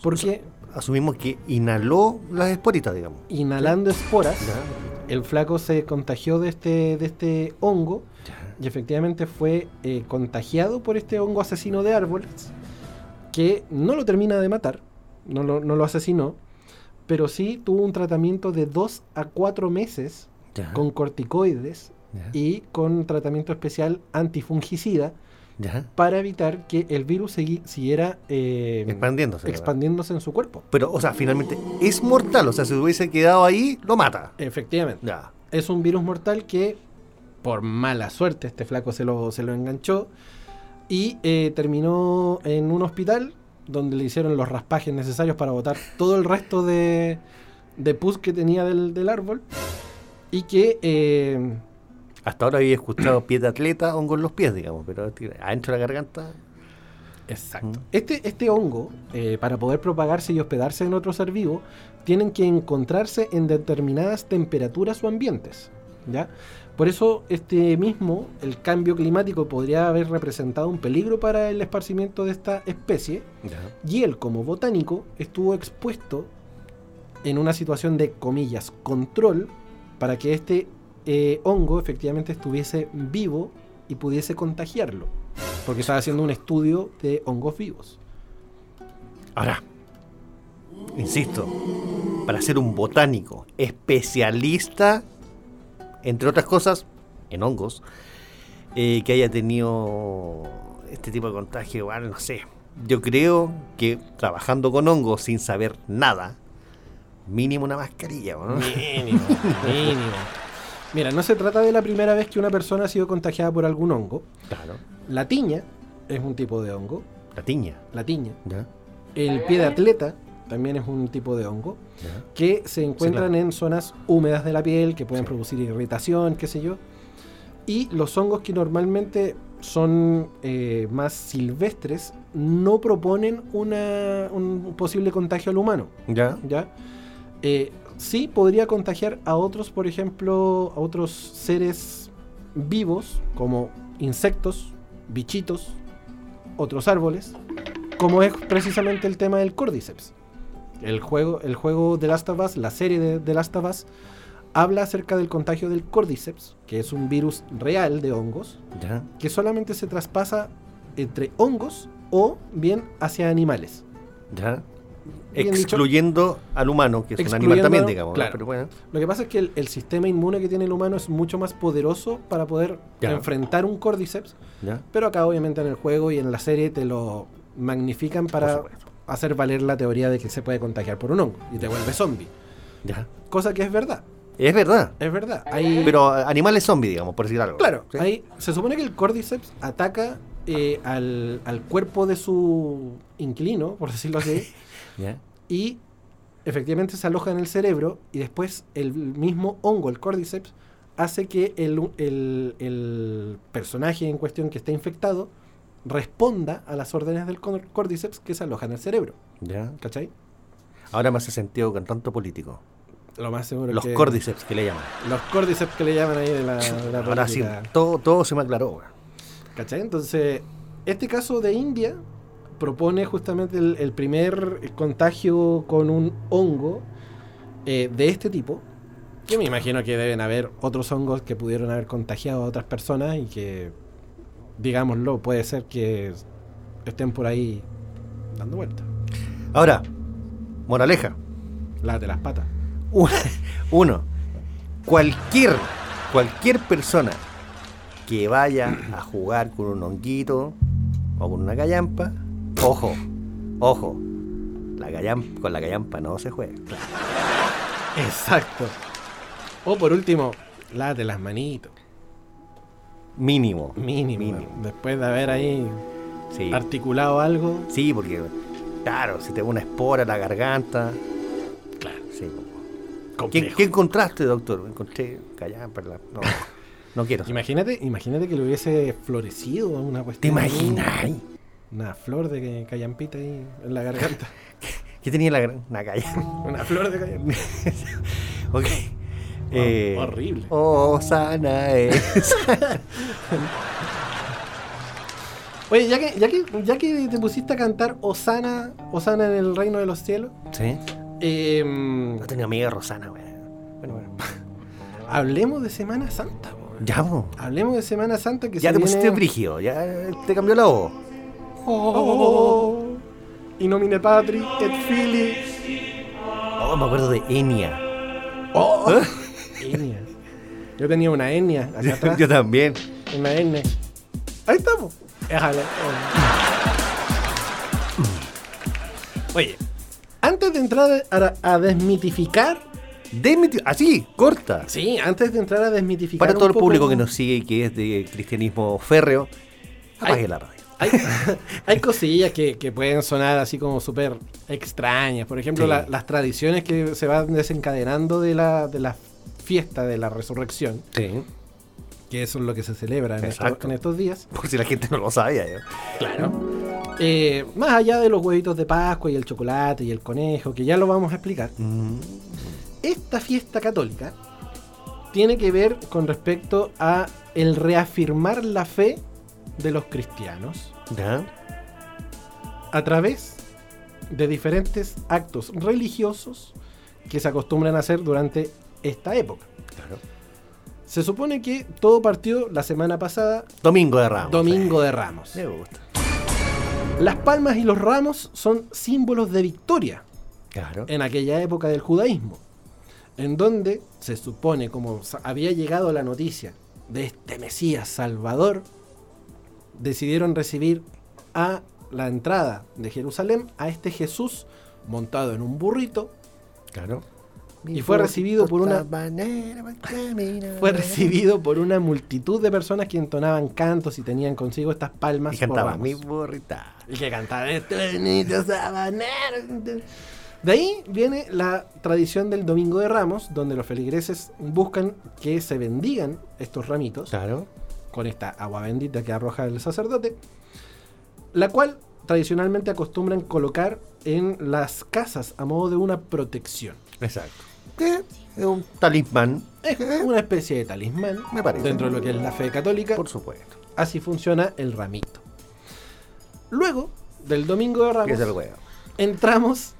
porque Asumimos que inhaló las esporitas, digamos. inhalando esporas Ya. el flaco se contagió de este, de este hongo Ya. y efectivamente fue eh, contagiado por este hongo asesino de árboles que no lo termina de matar, no lo, no lo asesinó, pero sí tuvo un tratamiento de 2 a 4 meses Ya. con corticoides y con tratamiento especial antifungicida Ya. para evitar que el virus siguiera eh, Expandiéndose. ¿verdad? expandiéndose en su cuerpo. Pero, o sea, finalmente es mortal. O sea, si hubiese quedado ahí, lo mata. Efectivamente. Ya. es un virus mortal que por mala suerte este flaco se lo, se lo enganchó y eh, terminó en un hospital donde le hicieron los raspajes necesarios para botar todo el resto de, de pus que tenía del, del árbol. Y que eh, Hasta ahora había escuchado pie de atleta, hongo en los pies, digamos, pero adentro de la garganta. Exacto. Mm. Este, este hongo, eh, para poder propagarse y hospedarse en otro ser vivo, tienen que encontrarse en determinadas temperaturas o ambientes. ¿ya? Por eso, este mismo, el cambio climático podría haber representado un peligro para el esparcimiento de esta especie. Y él, como botánico, estuvo expuesto en una situación de, comillas, control para que este eh, hongo efectivamente estuviese vivo y pudiese contagiarlo. Porque estaba haciendo un estudio de hongos vivos. Ahora, insisto, para ser un botánico especialista, entre otras cosas, en hongos, eh, que haya tenido este tipo de contagio, igual, no sé. Yo creo que trabajando con hongos sin saber nada, mínimo una mascarilla, ¿no? Mínimo, mínimo. Mira, no se trata de la primera vez que una persona ha sido contagiada por algún hongo. Claro. La tiña es un tipo de hongo. La tiña, La tiña. ¿ya? El pie de atleta también es un tipo de hongo ¿Ya? que se encuentran claro. en zonas húmedas de la piel que pueden Sí. producir irritación, qué sé yo. Y los hongos que normalmente son eh, más silvestres no proponen una, un posible contagio al humano. ¿Ya? ¿ya? Eh, sí podría contagiar a otros, por ejemplo, a otros seres vivos, como insectos, bichitos, otros árboles, como es precisamente el tema del Cordyceps. El juego, el juego de Last of Us, la serie de, de Last of Us, habla acerca del contagio del Cordyceps, que es un virus real de hongos, ¿Ya? que solamente se traspasa entre hongos o bien hacia animales. ¿Ya? Dicho. Excluyendo al humano, que es un animal también, digamos. ¿no? claro. Pero bueno, Lo que pasa es que el, el sistema inmune que tiene el humano es mucho más poderoso para poder Ya. enfrentar un Cordyceps, ¿ya? pero acá obviamente en el juego y en la serie te lo magnifican para hacer valer la teoría de que se puede contagiar por un hongo y te vuelve zombie. ¿Ya? Cosa que es verdad, Es verdad. es verdad. Hay, Pero animales zombies, digamos, por decir algo. claro, ¿Sí? hay- se supone que el Cordyceps ataca eh, al, al cuerpo de su inquilino, por decirlo así, Y efectivamente se aloja en el cerebro y después el mismo hongo, el cordyceps, hace que el, el- el personaje en cuestión que está infectado responda a las órdenes del cor- cordyceps que se aloja en el cerebro. ¿Ya? ¿Cachai? Ahora me hace sentido con tanto político. Lo más seguro Los que... cordyceps que le llaman. Los cordyceps que le llaman ahí de la, de la Ahora sí, todo, todo se me aclaró. ¿Cachai? Entonces, este caso de India propone justamente el, el primer contagio con un hongo eh, de este tipo. Que me imagino que deben haber otros hongos que pudieron haber contagiado a otras personas y que, digámoslo, puede ser que estén por ahí dando vueltas. Ahora, moraleja. Las de las patas. Uno, cualquier, cualquier persona que vaya a jugar con un honguito o con una gallampa, ojo, ojo, la gallampa, con la gallampa no se juega. Exacto. O por último, de las manitos. Mínimo. Mínimo. Mínimo. Después de haber ahí Sí. articulado algo. Sí, porque, claro, si te da una espora en la garganta. Claro. Sí. ¿Qué, qué encontraste, doctor? Encontré gallampa. la- No, no quiero. Imagínate, imagínate que le hubiese florecido una ¿Te cuestión. ahí, imaginas? Una flor de callampita ahí en la garganta. ¿Qué tenía la gran- una gallampa? una flor de callampita. ok. Eh, horrible. Oh, sana es. Oye, ya que, ya, que, ya que te pusiste a cantar Osana, Osana en el reino de los cielos, ¿Sí? eh, No tenía amiga Rosana, güey. Bueno, bueno. hablemos de Semana Santa. po. Ya, po. Hablemos de Semana Santa que Ya se te pusiste viene... brígido, ya te cambió la voz. Oh, y nomine Patri, et Fili. Oh, me acuerdo de Enya. Oh, Enya. Yo tenía una Enya acá atrás. Yo también. Una N. Ahí estamos. Déjale. Oye, antes de entrar a, a desmitificar. Así, corta. Sí, antes de entrar a desmitificar. Para todo el público que nos sigue y que es de cristianismo férreo, apague la radio. Hay, hay cosillas que, que pueden sonar así como súper extrañas. Por ejemplo, Sí. la- las tradiciones que se van desencadenando de la, de la fiesta de la resurrección, Sí. que eso es lo que se celebra en, estos, Exacto. en estos días. Por si la gente no lo sabía. ¿eh? Claro. Eh, más allá de los huevitos de Pascua y el chocolate y el conejo, que ya lo vamos a explicar, Mm. esta fiesta católica tiene que ver con respecto a el reafirmar la fe de los cristianos ¿Ya? a través de diferentes actos religiosos que se acostumbran a hacer durante esta época. Claro. Se supone que todo partió la semana pasada, Domingo de Ramos. Domingo de Ramos. Me gusta. Las palmas y los ramos son símbolos de victoria Claro. en aquella época del judaísmo, en donde se supone, como había llegado la noticia de este Mesías Salvador, decidieron recibir a la entrada de Jerusalén a este Jesús montado en un burrito, Claro. Y fue recibido por una- fue recibido por una multitud de personas que entonaban cantos y tenían consigo estas palmas. Y o cantaba ramos. mi burrita. Y que cantaban este bonito sabanero. De ahí viene la tradición del Domingo de Ramos, donde los feligreses buscan que se bendigan estos ramitos Claro. Con esta agua bendita que arroja el sacerdote, la cual tradicionalmente acostumbran colocar en las casas a modo de una protección. Exacto. Que es un talismán, Es una especie de talismán Me parece. dentro de lo que es la fe católica. por supuesto. Así funciona el ramito. Luego del Domingo de Ramos, es el huevo. entramos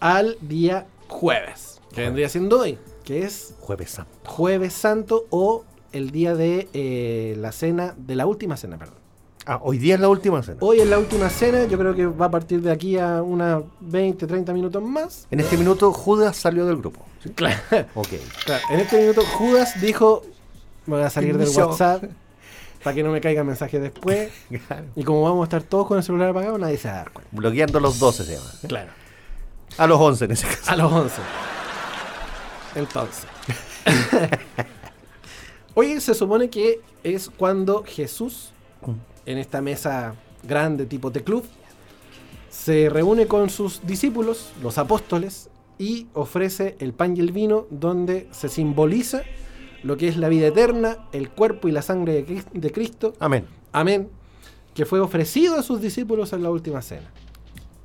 al día jueves, que vendría siendo hoy, que es Jueves Santo. Jueves Santo o el día de eh, la cena, de la última cena, perdón. Ah, hoy día es la última cena. Hoy es la última cena, yo creo que va a partir de aquí a unas 20, 30 minutos más. En este minuto Judas salió del grupo. ¿sí? Claro, Ok. claro, en este minuto Judas dijo, me voy a salir del. WhatsApp para que no me caigan mensajes después. Claro. Y como vamos a estar todos con el celular apagado, nadie se va a dar cuenta. Bloqueando a los 12 se llama. ¿eh? Claro. A los 11 en ese caso. A los 11. Entonces. Hoy se supone que es cuando Jesús, en esta mesa grande tipo de club, se reúne con sus discípulos, los apóstoles, y ofrece el pan y el vino donde se simboliza lo que es la vida eterna, el cuerpo y la sangre de Cris- de Cristo, Amén. amén, que fue ofrecido a sus discípulos en la última cena.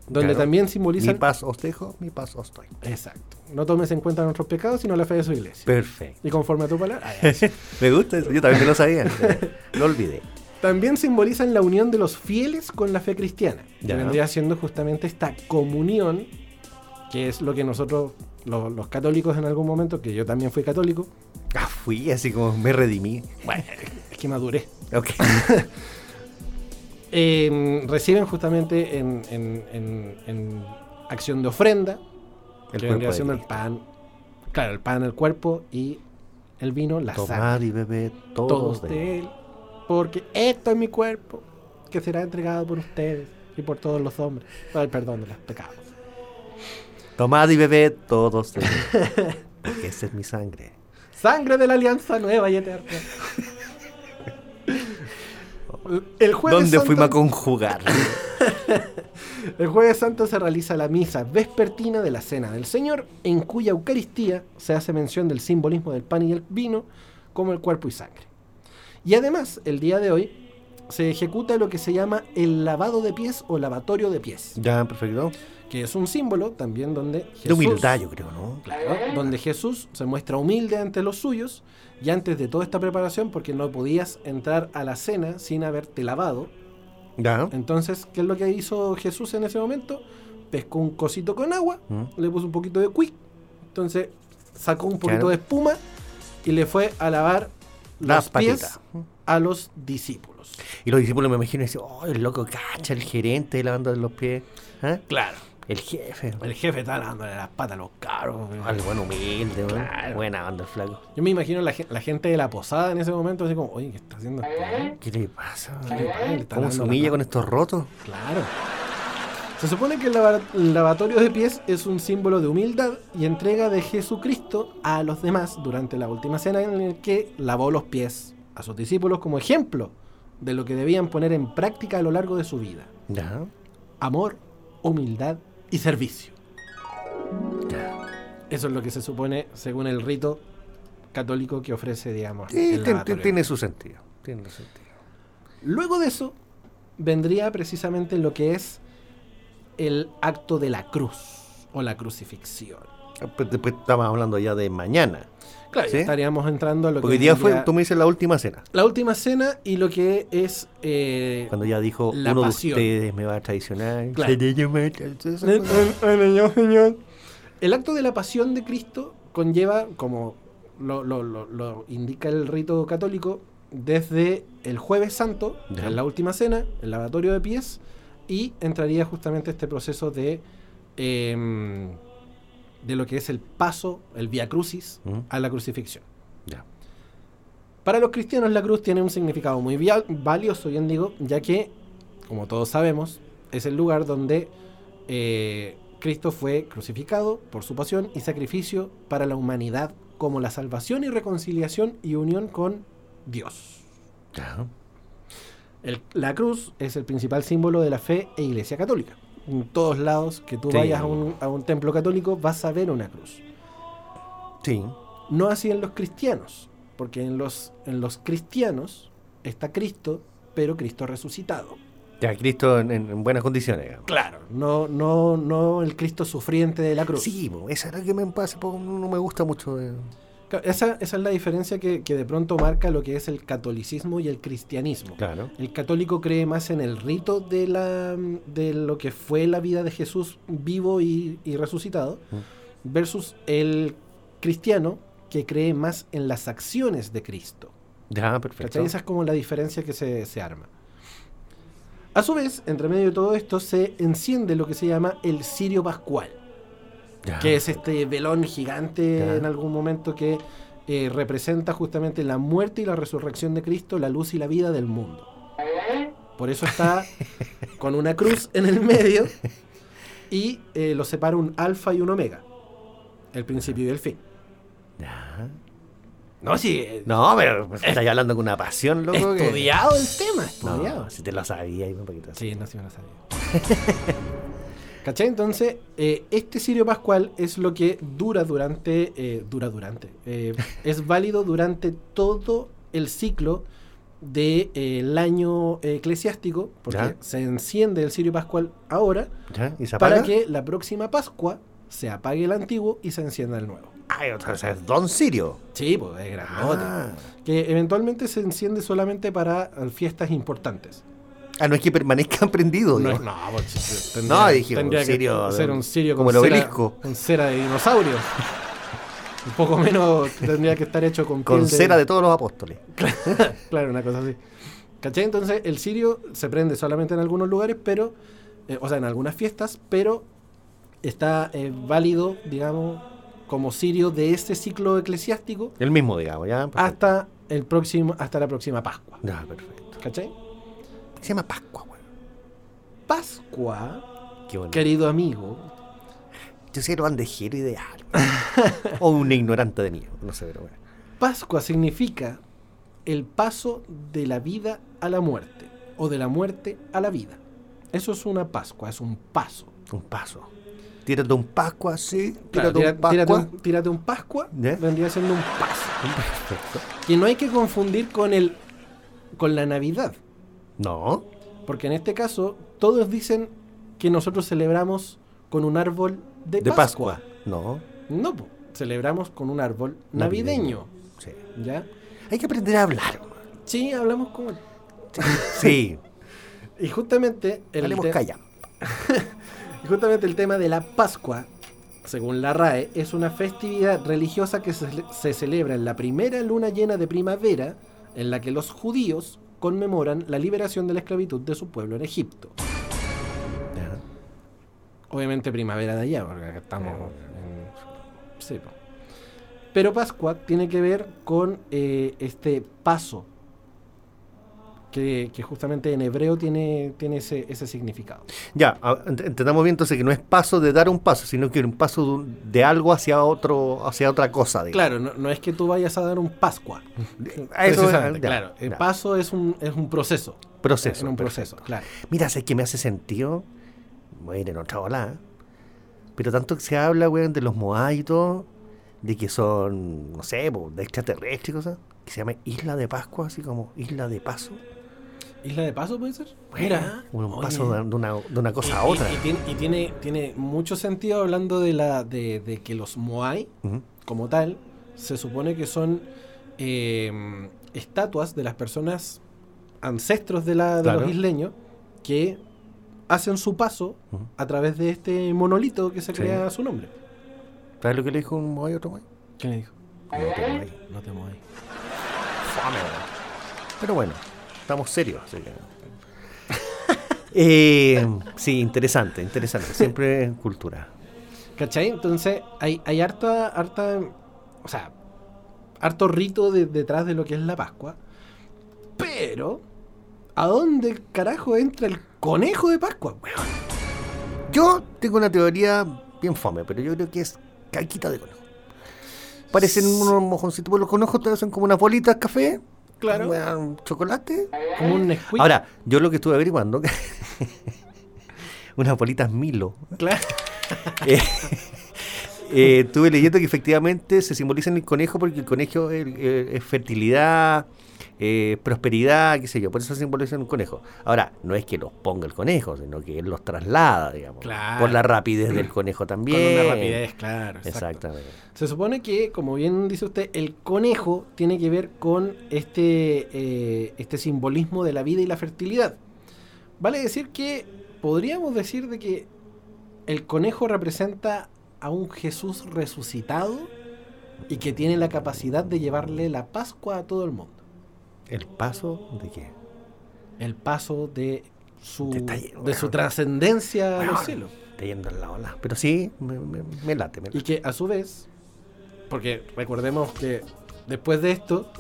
Donde Claro. también Mi simboliza paz os dejo, mi paz os doy. Exacto. No tomes en cuenta nuestros pecados, sino la fe de su iglesia. Perfecto. y conforme a tu palabra. Me gusta eso. Yo también lo sabía. Lo olvidé. También simbolizan la unión de los fieles con la fe cristiana. Que Ya. vendría siendo justamente esta comunión, que es lo que nosotros, lo- los, católicos en algún momento, que yo también fui católico, Ah, fui así como me redimí. bueno, es que maduré, Ok. eh, reciben justamente en, en- en- en acción de ofrenda, El cuerpo de el pan, claro, el pan, el cuerpo y el vino, la sangre. Tomad y bebed todos, todos de de él. Porque esto es mi cuerpo, que será entregado por ustedes y por todos los hombres, para el perdón de los pecados. Tomad y bebed todos de él. Porque esa es mi sangre. Sangre de la alianza nueva y eterna. El jueves, ¿Dónde fuimos a conjugar? el jueves Santo se realiza la misa vespertina de la Cena del Señor, en cuya Eucaristía se hace mención del simbolismo del pan y el vino como el cuerpo y sangre. Y además, el día de hoy se ejecuta lo que se llama el lavado de pies o lavatorio de pies. ya, perfecto. que es un símbolo también donde Jesús, De humildad, yo creo, ¿no? Claro, donde Jesús se muestra humilde ante los suyos y antes de toda esta preparación, porque no podías entrar a la cena sin haberte lavado. Ya. Entonces, ¿qué es lo que hizo Jesús en ese momento? Pescó un cosito con agua, Mm. le puso un poquito de quick, entonces sacó un poquito Claro. de espuma y le fue a lavar Las los pies a los discípulos. Y los discípulos me imagino dicen, oh, el loco cacha, el gerente lavando los pies. ¿Ah? Claro. El jefe. El jefe está lavándole las patas a los cabros. Algo bueno, humilde. Claro. Buena onda el flaco. Yo me imagino la, la gente de la posada en ese momento así como, oye, ¿qué está haciendo? ¿Qué le pasa? ¿Qué le pasa? Le ¿Cómo se humilla la con estos rotos? Claro. Se supone que el lava- el lavatorio de pies es un símbolo de humildad y entrega de Jesucristo a los demás durante la última cena en el que lavó los pies a sus discípulos como ejemplo de lo que debían poner en práctica a lo largo de su vida. Ya. Amor, humildad y servicio. Eso es lo que se supone según el rito católico que ofrece, digamos. Sí, tiene su sentido. Tiene su sentido. Luego de eso, vendría precisamente lo que es el acto de la cruz o la crucifixión. Pues Después estamos hablando ya de mañana. Claro, ¿Sí? estaríamos entrando a lo Porque hoy que día fue, vendría- tú me dices, la última cena. la última cena y lo que es eh, Cuando ya dijo, La uno pasión. de ustedes me va a traicionar. Claro. Eh, eh, eh. El acto de la pasión de Cristo conlleva, como lo, lo- lo- lo indica el rito católico, desde el jueves santo, que Ya. es la última cena, el lavatorio de pies, y entraría justamente este proceso de, em, de lo que es el paso, el via crucis, a la crucifixión. Para los cristianos la cruz tiene un significado muy valioso, bien digo, ya que, como todos sabemos, es el lugar donde eh, Cristo fue crucificado por su pasión y sacrificio para la humanidad como la salvación y reconciliación y unión con Dios. El- la cruz es el principal símbolo de la fe e iglesia católica. En todos lados que tú Sí. vayas a un, a un templo católico vas a ver una cruz. Sí. No así en los cristianos, porque en los, en los cristianos está Cristo, pero Cristo resucitado. Ya, Cristo en, en- en buenas condiciones. digamos. Claro. No, no, no el Cristo sufriente de la cruz. Sí, esa es la que me pasa, no me gusta mucho. eh. Esa, esa es la diferencia que, que de pronto marca lo que es el catolicismo y el cristianismo. Claro. El católico cree más en el rito de, la, de lo que fue la vida de Jesús vivo y, y resucitado, versus el cristiano que cree más en las acciones de Cristo. Ya, perfecto. ¿Cachai? Esa es como la diferencia que se, se arma. A su vez, entre medio de todo esto, se enciende lo que se llama el cirio pascual, Que es este velón gigante en algún momento que eh, representa justamente la muerte y la resurrección de Cristo, la luz y la vida del mundo. Por eso está con una cruz en el medio y eh, lo separa un alfa y un omega, el principio y el fin. No, sí, eh, No, pero pues, estáis hablando con una pasión, loco. que- estudiado el tema, estudiado. No, si te lo sabía, un poquito así. Sí, no, sí me lo sabía. ¿Cachai? Entonces, eh, este Sirio Pascual es lo que dura durante. eh, dura durante. eh, es válido durante todo el ciclo del año eclesiástico, porque Ya. se enciende el Sirio Pascual ahora, para que la próxima Pascua se apague el antiguo y se encienda el nuevo. Ay, o sea, es Don Sirio. Sí, pues es grandote. Ah. Que eventualmente se enciende solamente para fiestas importantes. Ah, no es que permanezcan prendidos. No, no, pues, tendría, No, dije, un tendría sirio ser un sirio como con el cera, obelisco. con cera de dinosaurio. un poco menos tendría que estar hecho con Con cera de todos los apóstoles. Claro, una cosa así. ¿Cachai? Entonces el sirio se prende solamente en algunos lugares, pero, eh, o sea, en algunas fiestas, pero está eh, válido, digamos, como sirio de este ciclo eclesiástico El mismo, digamos, ya. perfecto. hasta el próximo, hasta la próxima Pascua. Ya, perfecto. ¿Cachai? Se llama Pascua, weón. Pascua, Qué bueno. querido amigo, Yo soy el bandejero ideal. o un ignorante de mí, no sé, pero bueno. Pascua significa el paso de la vida a la muerte o de la muerte a la vida. Eso es una Pascua, es un paso. Un paso. Tírate un Pascua, sí. Claro, Tírate tira- un Pascua. tírate, un, tírate un Pascua, ¿Ya? vendría siendo un paso. Perfecto. Que no hay que confundir con el con la Navidad, No. porque en este caso todos dicen que nosotros celebramos con un árbol de, De Pascua. Pascua. No. No, po, celebramos con un árbol navideño, Sí. ¿ya? Hay que aprender a hablar. Sí, hablamos como Sí. y justamente el Hablemos te-. Y justamente el tema de la Pascua, según la RAE, es una festividad religiosa que se, se celebra en la primera luna llena de primavera, en la que los judíos conmemoran la liberación de la esclavitud de su pueblo en Egipto. Obviamente primavera de allá, porque estamos en... Sí. Pero Pascua tiene que ver con eh, este paso que, que justamente en hebreo tiene, tiene ese, ese significado. Ya, entendamos bien entonces que no es paso de dar un paso, sino que un paso de, algo hacia otro, hacia otra cosa. digamos. Claro, no, no es que tú vayas a dar un Pascua. Eso, ya, claro, el ya. paso es un, es un proceso. Proceso, En un perfecto. proceso, claro. Mira, sé que me hace sentido. Voy a ir en otra ola. ¿eh? Pero tanto que se habla, weón, de los Moai y todo, de que son, no sé, de extraterrestres y cosas, que se llama Isla de Pascua, así como Isla de Paso. ¿Isla de paso puede ser? Mira, un paso de, una, de una cosa a Y- otra. Y, tiene, y tiene, tiene mucho sentido hablando de, la, de, de que los Moai, como tal, se supone que son eh, estatuas de las personas ancestros de, la, de Claro. los isleños que hacen su paso a través de este monolito que se Sí. crea a su nombre. ¿Sabes lo que le dijo un Moai a otro Moai? ¿Qué le dijo? No te Moai. No te weón. Pero bueno, estamos serios, así que. Eh, sí, interesante, interesante. Siempre cultura. ¿Cachai? Entonces hay, hay harta, harta, o sea, harto rito de- detrás de lo que es la Pascua. Pero, ¿a dónde carajo entra el conejo de Pascua? weón? Yo tengo una teoría bien fome, pero yo creo que es caquita de conejo. Parecen unos mojoncitos, pues los conejos te hacen como unas bolitas de café. Claro. weón, chocolate. Como un Nesquik. Ahora, yo lo que estuve averiguando, unas bolitas Milo. Claro. Eh, eh, estuve leyendo que efectivamente se simboliza en el conejo porque el conejo es fertilidad, eh, prosperidad, qué sé yo, por eso se simboliza en un conejo. Ahora, no es que los ponga el conejo, sino que él los traslada, digamos, Claro. por la rapidez del conejo Con también. una rapidez, claro. Exactamente. Se supone que, como bien dice usted, el conejo tiene que ver con este, eh, este simbolismo de la vida y la fertilidad. Vale decir que podríamos decir de que el conejo representa a un Jesús resucitado y que tiene la capacidad de llevarle la Pascua a todo el mundo. ¿El paso de qué? El paso de su, yendo, de su trascendencia a los cielos. Está yendo en la ola. Pero sí, me, me- me late, me Y que a su vez, porque recordemos que después de esto,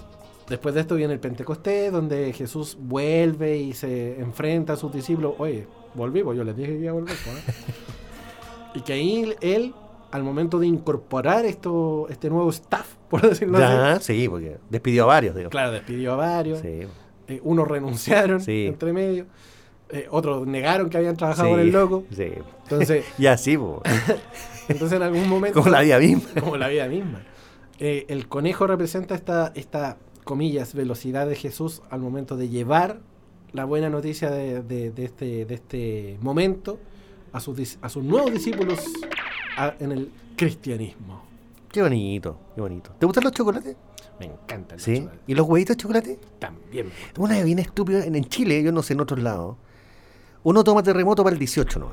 después de esto viene el Pentecostés, donde Jesús vuelve y se enfrenta a sus discípulos. Oye, volví, pues yo les dije que iba a volver. ¿eh?". y que ahí él, al momento de incorporar esto, este nuevo staff, por decirlo así, Ya, sí, porque despidió a varios, digo. claro, despidió a varios. Sí. eh, unos renunciaron Sí. entre medio. eh, otros negaron que habían trabajado sí, con el loco. Sí. Entonces, Ya sí, po. entonces en algún momento. como la vida misma. como la vida misma. Eh, el conejo representa esta, esta, comillas, velocidad de Jesús al momento de llevar la buena noticia de, de- de este, de este momento a sus, a sus nuevos discípulos a- en el cristianismo. Qué bonito, qué bonito. ¿Te gustan los chocolates? Me encantan. los Sí. chocolates. ¿Y los huevitos de chocolate? También. Una vez bien estúpida en, en Chile, yo no sé en otros lados. Uno toma terremoto para el 18 no.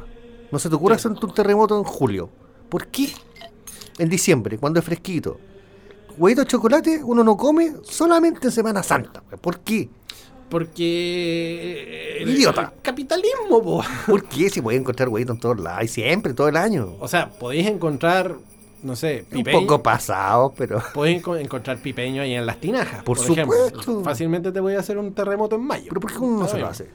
No se te ocurre hacer un terremoto en julio. ¿Por qué? En diciembre, cuando es fresquito. Huevitos de chocolate uno no come solamente en Semana Santa. ¿Por qué? Porque... el- Idiota. el capitalismo, po. ¿Por qué? Si puede encontrar huevitos en todos lados, y siempre, todo el año. O sea, podéis encontrar, no sé, Un pipeño. poco pasado, pero... Podéis enco- encontrar pipeño ahí en las tinajas. Por supuesto. Fácilmente te voy a hacer un terremoto en mayo. ¿Pero por qué uno no se lo hace?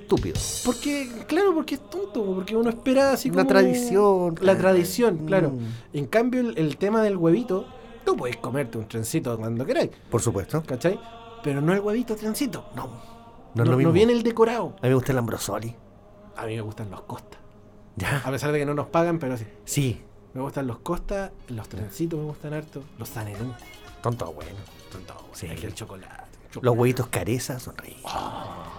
Estúpido. Porque, claro, porque es tonto, porque uno espera así La como... tradición, La claro. tradición, claro. Mm. En cambio, el, el tema del huevito, tú puedes comerte un trencito cuando queráis, Por supuesto. ¿cachai? Pero no el huevito trencito, no. No, mismo. viene el decorado. A mí me gusta el ambrosoli. A mí me gustan los costas. Ya. A pesar de que no nos pagan, pero sí. Sí. Me gustan los costas, los trencitos me gustan harto, los sanenú. Tonto bueno. Son todos Sí. buenos. Aquí el chocolate. Los huevitos careza son ricos.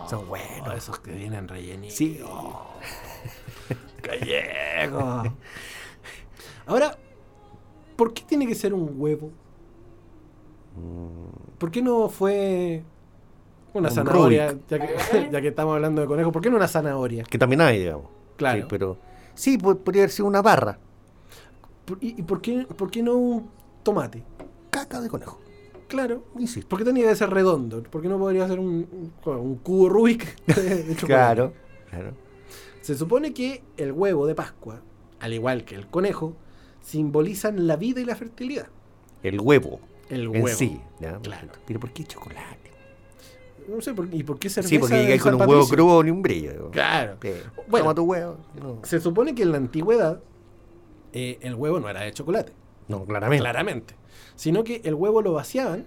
son Oh, buenos. esos que vienen rellenitos. Sí. Gallego. Ahora, ¿por qué tiene que ser un huevo? ¿Por qué no fue una Un zanahoria? Ya que, ya que estamos hablando de conejo, ¿por qué no una zanahoria? Que también hay, digamos. Claro. Sí, pero. Sí, po- podría haber sido una barra. ¿Por- ¿Y, y por, qué, por qué no un tomate? Caca de conejo. Claro. Insisto. ¿Por qué tenía que ser redondo? ¿Por qué no podría ser un, un, un cubo Rubik de? Claro. Claro. Se supone que el huevo de Pascua, al igual que el conejo, simbolizan la vida y la fertilidad. El huevo. El En huevo. sí. ¿ya? Claro. Pero ¿por qué chocolate? no sé, por, ¿y por qué cerveza? Sí, porque llegáis con un huevo crudo ni un brillo. Claro. Sí. Bueno. Toma tu huevo. No, Se supone que en la antigüedad eh, el huevo no era de chocolate, no, claramente. claramente. Sino que el huevo lo vaciaban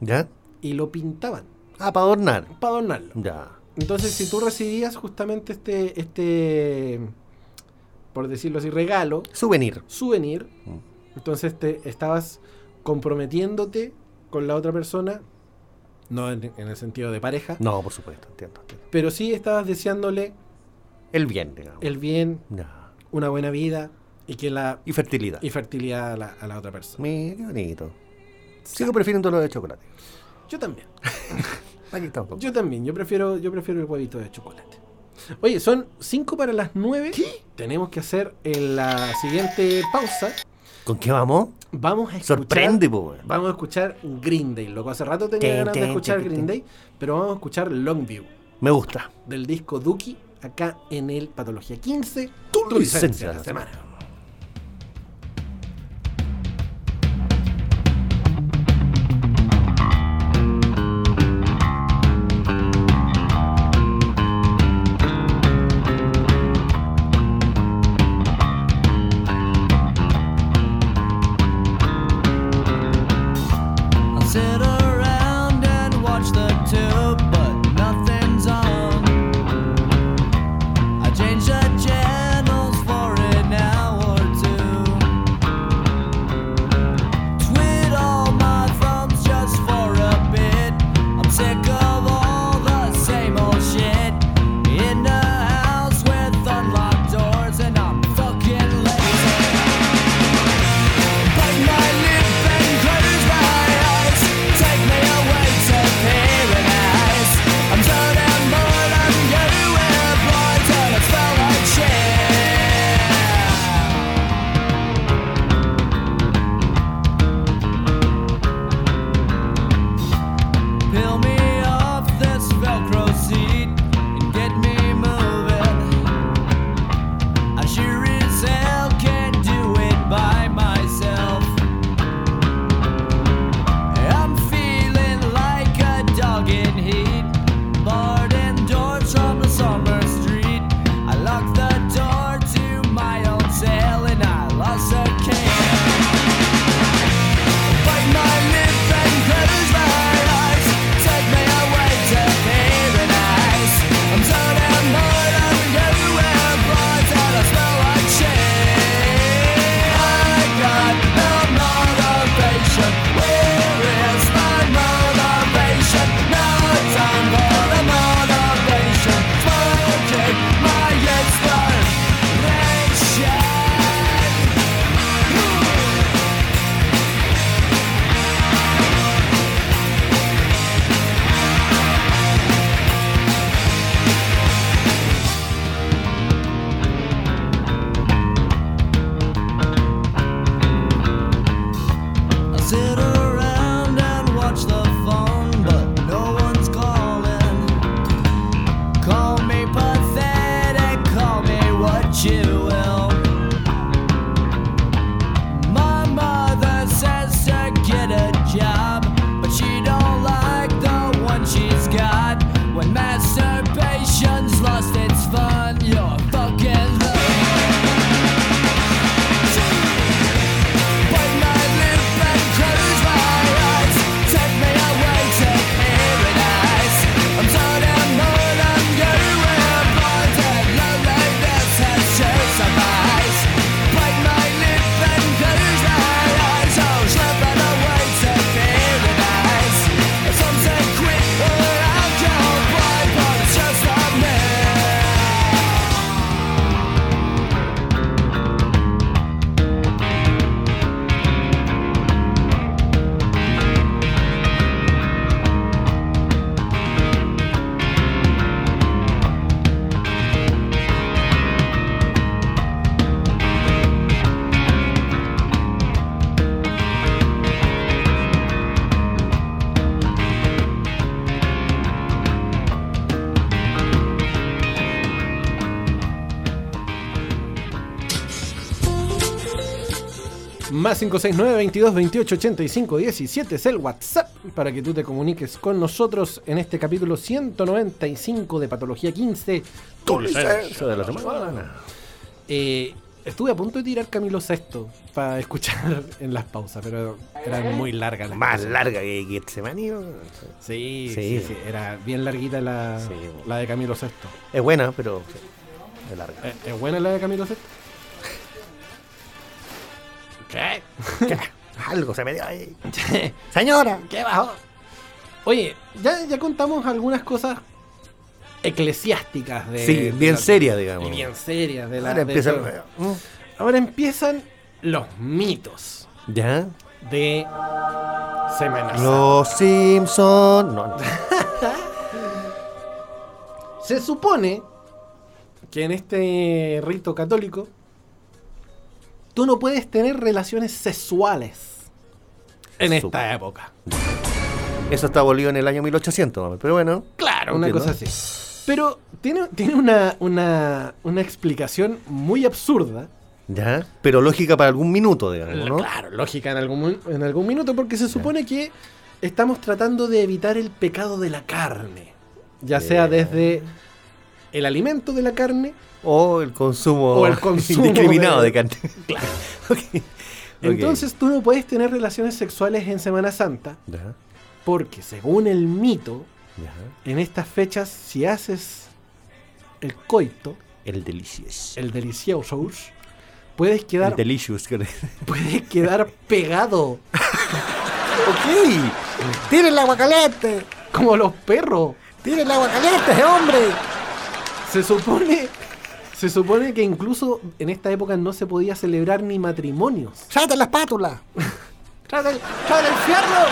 ¿Ya? y lo pintaban Ah, para adornar. para adornarlo. Ya. Entonces, si tú recibías justamente este, este, por decirlo así, regalo, Souvenir. souvenir, Mm. entonces te estabas comprometiéndote con la otra persona, no en, en el sentido de pareja, No, por supuesto, entiendo. entiendo. pero sí estabas deseándole El bien, digamos. el bien, una buena vida y que la Y fertilidad. y fertilidad a la, a la otra persona. Mira, qué bonito. Sigo prefiriendo lo de chocolate. Yo también. Aquí estamos. Yo también, yo prefiero, yo prefiero el huevito de chocolate. Oye, son 5 para las 9. Tenemos que hacer en la siguiente pausa. ¿Con qué vamos? Vamos a escuchar. Sorprende, po. Vamos a escuchar Green Day. Loco, hace rato tenía ganas de escuchar Green. Day, pero vamos a escuchar Longview Me gusta. del disco Duki acá en el Patología 15. Tu licencia de de la semana. 569-2228-8517 es el WhatsApp para que tú te comuniques con nosotros en este capítulo 195 de Patología 15. De la semana. Eh, estuve a punto de tirar Camilo VI para escuchar en las pausas, pero eran muy largas. Más larga que Getsemani. Este sí sí, sí, sí, era bien larguita la, la de Camilo VI. Es buena, pero es larga. Eh, ¿Es buena la de Camilo VI? ¿Qué? Algo se me dio ahí. Señora. ¿Qué bajó? Oye, ya, ya contamos algunas cosas eclesiásticas de. Sí, de bien la- seria, digamos. y bien serias de la. Ahora de empieza. todo. Ahora empiezan los mitos ¿Ya? de Semana Santa. Los Simpson. No, no. Se supone que en este rito católico tú no puedes tener relaciones sexuales en esta época. Eso está abolido en el año 1800, mami, pero bueno. Claro, una Entiendo. cosa así. Pero tiene, tiene una, una, una explicación muy absurda. ¿Ya? Pero lógica para algún minuto, digamos, ¿no? Claro, lógica en algún, en algún minuto, porque se supone que estamos tratando de evitar el pecado de la carne. Ya sea desde el alimento de la carne O el consumo, O el consumo indiscriminado de- de, carne. Claro. Ok. Ok. Entonces tú no puedes tener relaciones sexuales en Semana Santa porque según el mito, en estas fechas si haces el coito, El delicious. el delicioso, puedes quedar, El puedes quedar pegado ok. Tire el agua caliente. como los perros. Tire el agua caliente, hombre. Se supone, se supone que incluso en esta época no se podía celebrar ni matrimonios. Sáate la espátula. ¡Trae el, trae el fierro!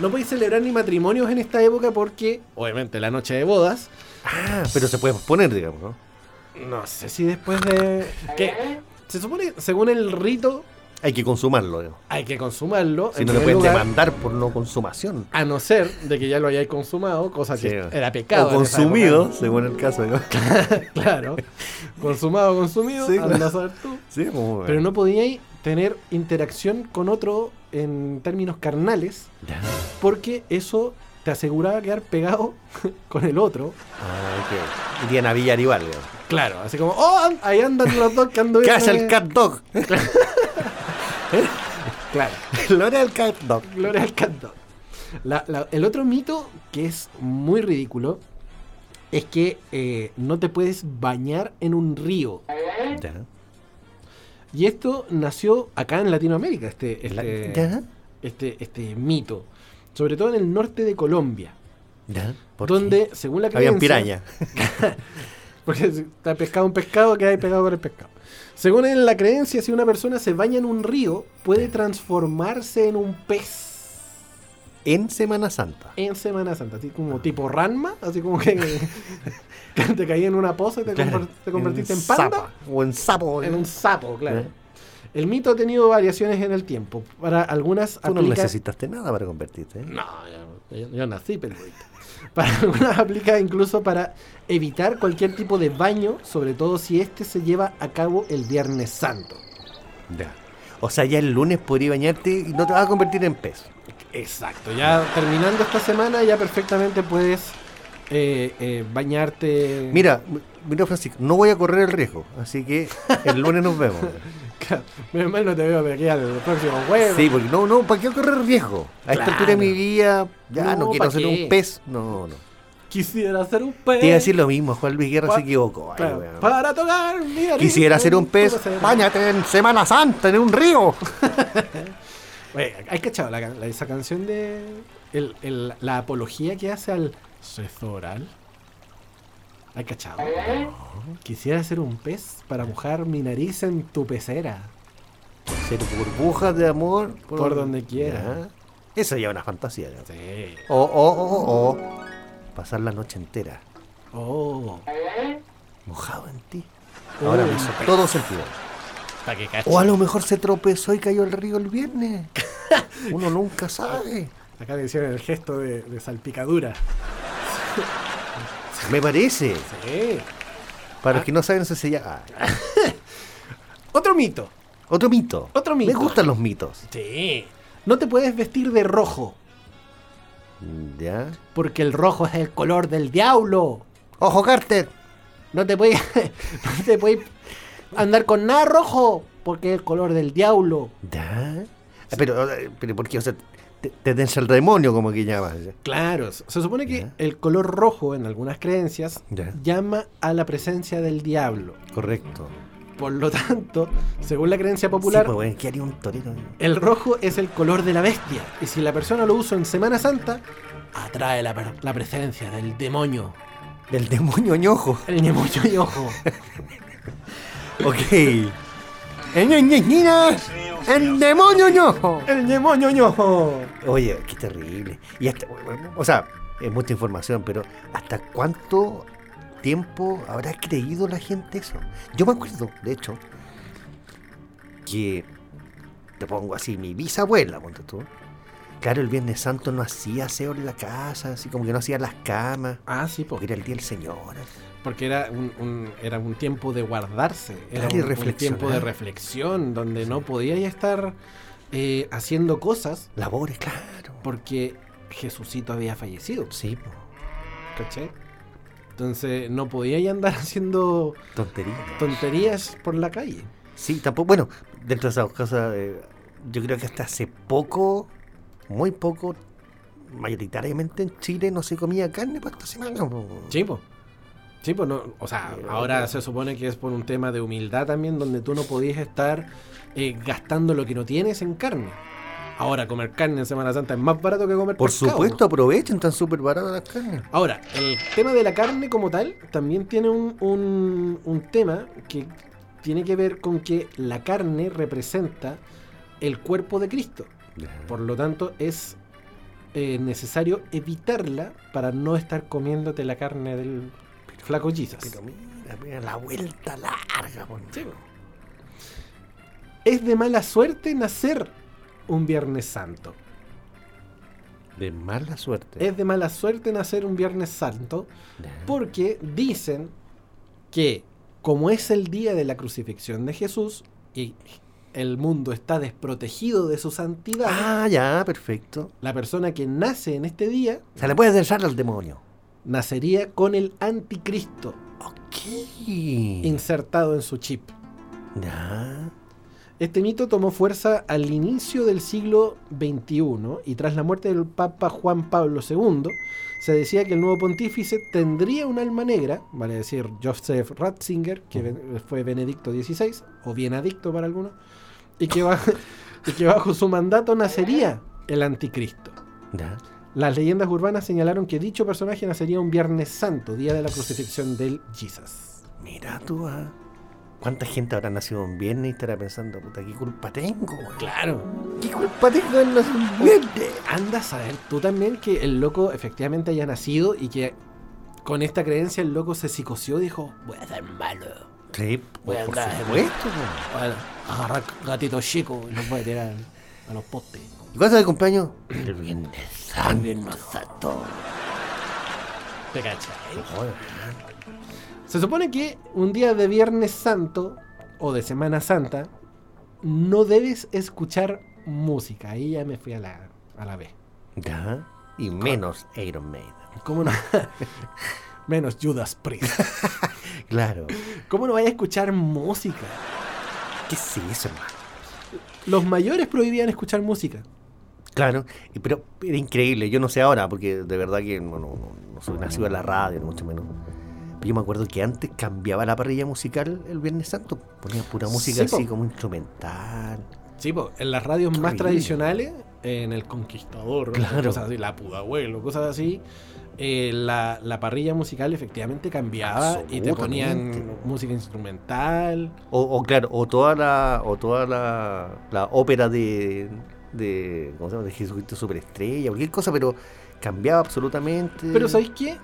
No podéis celebrar ni matrimonios en esta época porque, obviamente, la noche de bodas Ah, pero se puede poner, digamos, ¿no? No sé si después de. que Se supone, según el rito, Hay que consumarlo, digamos. hay que consumarlo. Si no le pueden lugar, demandar por no consumación. A no ser de que ya lo hayáis consumado, cosa que Sí. era pecado. O consumido, según el caso. claro. Consumado, consumido, Sí, anda claro. a saber tú. Sí, como- Pero no podíais tener interacción con otro en términos carnales, Ya. porque eso te aseguraba quedar pegado con el otro. Ah, ok. Irían a Villar igual, digamos. Claro, así como, oh, ahí andan los dos que. ¿Qué hace el cat dog? Claro. Gloria al cat dog. Gloria al. La- la- el otro mito que es muy ridículo es que eh, no te puedes bañar en un río. Ya. Y esto nació acá en Latinoamérica, este, este, ¿Ya? este, este mito. Sobre todo en el norte de Colombia. ¿Ya? ¿Por qué? Donde, según la creencia... Habían piraña. Porque está pescado un pescado, queda pegado con el pescado. Según en la creencia, si una persona se baña en un río, puede transformarse en un pez. En Semana Santa. en Semana Santa, así como tipo Ranma, así como que, que te caí en una poza y te, Claro. conver- te convertiste en, panda, sapa. O en sapo. en un sapo, claro. Eh. El mito ha tenido variaciones en el tiempo. Para algunas Tú no necesitaste nada para convertirte. ¿eh? No, yo, yo- yo nací peludito. Para algunas aplica incluso para evitar cualquier tipo de baño, sobre todo si este se lleva a cabo el Viernes Santo. Ya. O sea, ya el lunes podrías bañarte y no te vas a convertir en pez. Exacto, ya terminando esta semana ya perfectamente puedes eh, eh, bañarte. Mira, mira Francisco, no voy a correr el riesgo, así que el lunes nos vemos. Menos mal no te veo de aquí al próximo jueves. Sí, porque no, no, ¿para qué correr riesgo? A esta Claro. altura de mi vida, ya no, No, quiero ¿pa' ser un pez. No, no. Quisiera ser un pez. Te iba a decir lo mismo, Juan Luis Guerra Pa- se equivocó. Ay, para tocar mi nariz Quisiera ser un pez, bañate en Semana Santa, en un río. Oye, ¿hay cachado la, esa canción de. el- el- la apología que hace al sexo oral? ¿Hay cachado? Quisiera ser un pez para mojar mi nariz en tu pecera. Ser burbujas de amor Por donde quiera. Eso ya es una fantasía. ya. Sí. O, o, o, o, pasar la noche entera Oh. mojado en ti. Ahora me hizo Oh. todo sentido. Que. O a lo mejor se tropezó y cayó al río el viernes. Uno nunca sabe. Acá le hicieron el gesto de, de salpicadura. Me parece. Sí. Para los que no saben, eso se llama. Otro mito. Otro mito. Otro mito. Me gustan los mitos. Sí. No te puedes vestir de rojo, ¿Ya? porque el rojo es el color del diablo. ¡Ojo, Carter! No te puedes, no te puedes andar con nada rojo, porque es el color del diablo. ¿Ya? Ah, Pero, eh, pero ¿por qué? O sea, te, te dense el demonio, como que llamas. Claro, se supone que Ya. el color rojo en algunas creencias Ya. llama a la presencia del diablo. Correcto. Por lo tanto, según la creencia Popular. Sí, pues, bueno, ¿qué haría un torero? el rojo es el color de la bestia. Y si la persona lo usa en Semana Santa, atrae la, la presencia del demonio. Del demonio ñojo. El demonio y ojo. Ok. Ñina, el demonio ñojo. El demonio y ojo. Oye, qué terrible. Y hasta, o sea, es mucha información, pero ¿hasta cuánto tiempo habrá creído la gente eso? Yo me acuerdo, de hecho, que te pongo así, mi bisabuela, ponte tú. Claro, el Viernes Santo no hacía aseo en la casa, así como que no hacía las camas, Ah, sí, porque era el día del Señor. Porque era un, un- era un tiempo de guardarse. Era y un, tiempo de reflexión donde no podía ya estar eh, haciendo cosas Labores, claro. porque Jesucito había fallecido. Sí, po, ¿Cachai? Entonces no podía ya andar haciendo tontería. tonterías por la calle. Sí, tampoco, bueno, dentro de esas cosas, eh, yo creo que hasta hace poco, muy poco, mayoritariamente en Chile no se comía carne para esta semana. po. Sí, pues. Sí, pues no, o sea, ahora se supone que es por un tema de humildad también, donde tú no podías estar eh, gastando lo que no tienes en carne. Ahora, comer carne en Semana Santa es más barato que comer Por pescado. supuesto, aprovechen, están súper baratas las carnes. Ahora, el tema de la carne como tal también tiene un, un- un tema que tiene que ver con que la carne representa el cuerpo de Cristo. Por lo tanto, es eh, necesario evitarla para no estar comiéndote la carne del flaco Jesus. Pero mira, mira la vuelta larga. po. Es de mala suerte nacer un Viernes Santo. De mala suerte. Es de mala suerte nacer un Viernes Santo porque dicen que como es el día de la crucifixión de Jesús y el mundo está desprotegido de su santidad, Ah, ya, perfecto. la persona que nace en este día Se le puede dejar al demonio. Nacería con el anticristo insertado en su chip. Ya. Este mito tomó fuerza al inicio del siglo XXI y tras la muerte del Papa Juan Pablo II, se decía que el nuevo pontífice tendría un alma negra, vale decir Joseph Ratzinger, que fue Benedicto XVI, o Bienadicto para algunos, y que, bajo, y que bajo su mandato nacería el anticristo. Ya. Las leyendas urbanas señalaron que dicho personaje nacería un Viernes Santo, día de la crucifixión del Jesus. Mira tú, ah. ¿Cuánta gente habrá nacido en viernes y estará pensando, puta, qué culpa tengo? Claro. ¿Qué culpa tengo en nacer en viernes? Anda a saber tú también que el loco efectivamente haya nacido y que con esta creencia el loco se psicoció y dijo, voy a ser malo. Sí, Voy a por supuesto. Voy a agarrar gatitos chicos y los voy a tirar a los postes. ¿Y cuándo es el cumpleaños? El viernes santo. ¿Te? Joder. Se supone que un día de Viernes Santo o de Semana Santa no debes escuchar música. Ahí ya me fui a la, a la B. Ya. Y menos Iron Maiden. ¿Cómo no? Menos Judas Priest. Claro. ¿Cómo no vaya a escuchar música? ¿Qué es eso, hermano? Los mayores prohibían escuchar música. Claro, pero era increíble. Yo no sé ahora, porque de verdad que no, no, soy nacido en la radio, mucho menos. Pero yo me acuerdo que antes cambiaba la parrilla musical el Viernes Santo. Ponía pura música Sí, po. así como instrumental. Sí, po, en las radios más Horrible. tradicionales, en El Conquistador, Claro. cosas así, La Pudahuelo, cosas así, eh, la, la parrilla musical efectivamente cambiaba y te ponían po. música instrumental. O, o claro, o toda la, o toda la, la ópera de, de, ¿cómo se llama? de Jesucristo Superestrella, cualquier cosa, pero cambiaba absolutamente. Pero ¿sabéis qué?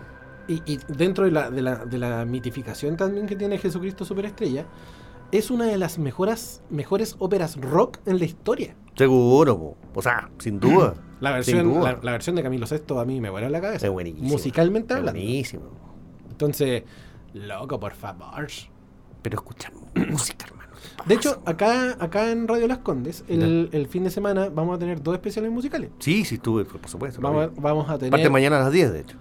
Y, y dentro de la, de, la, de la mitificación también que tiene Jesucristo Superestrella, es una de las mejores, mejores óperas rock en la historia. Seguro, po. o sea, sin duda. La versión, duda. la, la versión de Camilo VI a mí me vuela la cabeza. Es buenísimo. Musicalmente Es hablando. buenísimo. Entonces, loco, por favor. Pero escuchar música, hermano. De hecho, acá, acá en Radio Las Condes, el, el fin de semana vamos a tener dos especiales musicales. Sí, sí, estuve, por supuesto. Vamos, a- vi. vamos a tener. Parte mañana a las 10, de hecho.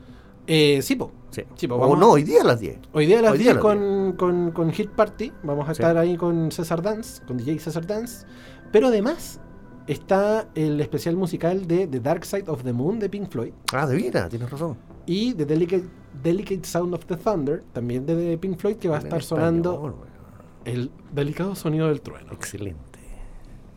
Eh, sí, po. Sí. Sí, o vamos no, hoy día a las 10. Hoy día a las Hoy día 10 a las con, con, con Hit Party. Vamos a Sí. estar ahí con César Dance, con DJ César Dance. Pero además está el especial musical de The Dark Side of the Moon de Pink Floyd. Ah, de vida, tienes razón. Y The Delicate, Delicate Sound of the Thunder, también de, Pink Floyd, que va a estar español, sonando bueno. El delicado sonido del trueno. Excelente.